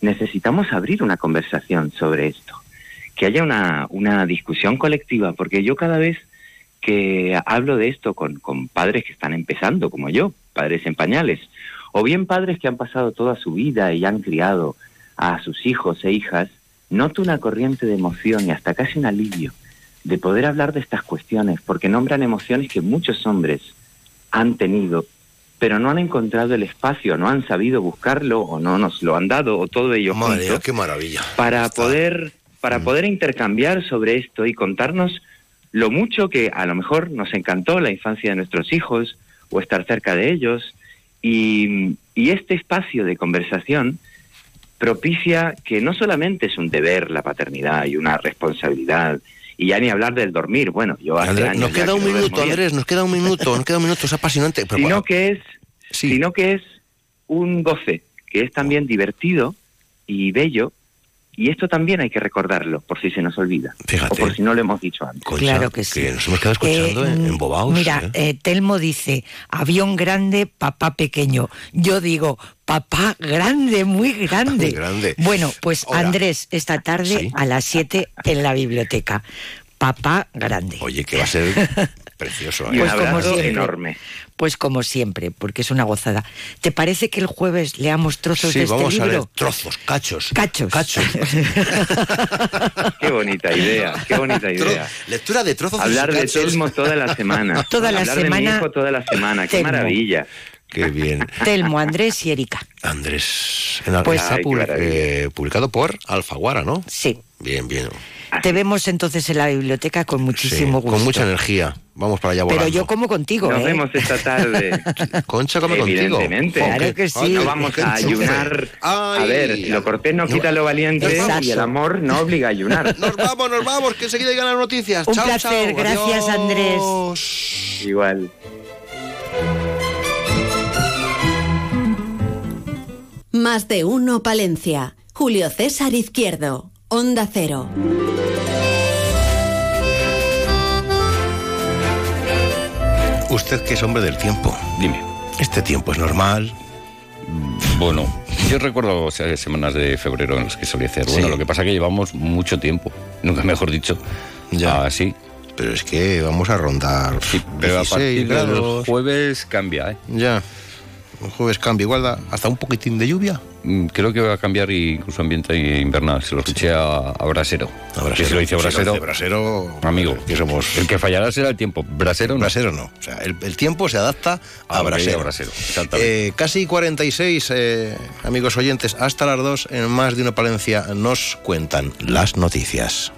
necesitamos abrir una conversación sobre esto, que haya una, una discusión colectiva, porque yo cada vez que hablo de esto con, con padres que están empezando, como yo, padres en pañales, o bien padres que han pasado toda su vida y han criado a sus hijos e hijas, noto una corriente de emoción y hasta casi un alivio de poder hablar de estas cuestiones, porque nombran emociones que muchos hombres han tenido, pero no han encontrado el espacio, no han sabido buscarlo o no nos lo han dado o todo ello Madre junto qué maravilla. para poder Mm. para poder intercambiar sobre esto y contarnos lo mucho que a lo mejor nos encantó la infancia de nuestros hijos o estar cerca de ellos y, y este espacio de conversación propicia que no solamente es un deber la paternidad y una responsabilidad y ya ni hablar del dormir bueno yo hace Andrés, años nos queda que un no duermo minuto. Andrés, nos queda un minuto, nos queda un minuto, es apasionante. Pero sino bueno, que es sino que es un goce que es también divertido y bello y esto también hay que recordarlo por si se nos olvida o por si no lo hemos dicho antes Claro que sí. nos hemos quedado escuchando Eh, en embobados. Mira, ¿eh? eh, Telmo dice, avión grande, papá pequeño. Yo digo, papá grande, muy grande. Muy grande. Bueno, pues Hola. Andrés, esta tarde Sí. a las 7 en la biblioteca. Papá grande. Oye, que va a ser precioso. ¿eh? Y un Pues como abrazo enorme. Pues como siempre, porque es una gozada. ¿Te parece que el jueves leamos trozos Sí, de este vamos a leer libro? trozos, cachos. Cachos. Cachos. qué bonita idea qué bonita idea Lectura de trozos hablar de. Telmo toda la semana Toda la hablar de semana, mi hijo toda la semana qué Telmo. maravilla Qué bien. Telmo, Andrés y Erika. Andrés. En Pues- eh, publicado por Alfaguara, ¿no? Sí. Bien, bien. Te vemos entonces en la biblioteca con muchísimo Sí, gusto. Con mucha energía. Vamos para allá volando. Pero yo como contigo, nos ¿eh? vemos esta tarde Concha come contigo. Evidentemente. Claro que sí. No vamos a ayunar. A ver, lo cortés no quita lo valiente Exacto. y el amor no obliga a ayunar. Nos vamos, nos vamos, que enseguida llegan las noticias. Un Chao, placer, chao. gracias, Andrés. Adiós. Igual. Más de uno Palencia. Julio César Izquierdo. Onda Cero. Usted que es hombre del tiempo. Dime. Este tiempo es normal. Bueno, yo recuerdo o sea, semanas de febrero en las que solía hacer. Bueno, Sí. lo que pasa es que llevamos mucho tiempo, nunca mejor dicho. Ya. Así. Pero es que vamos a rondar. Sí, pero a 16 partir del grados. jueves cambia, ¿eh? Ya. Un jueves cambia igual da hasta un poquitín de lluvia. Mm, Creo que va a cambiar incluso ambiente invernal. Se lo escuché a, a Brasero. A Brasero. Que se lo dice Brasero. Brasero, Amigo. que somos- El que fallará será el tiempo. Brasero no. Brasero no. O sea, el, el tiempo se adapta a Ah, Brasero. Brasero. Eh, casi 46, eh, amigos oyentes, hasta las 2 en más de una Palencia nos cuentan las noticias.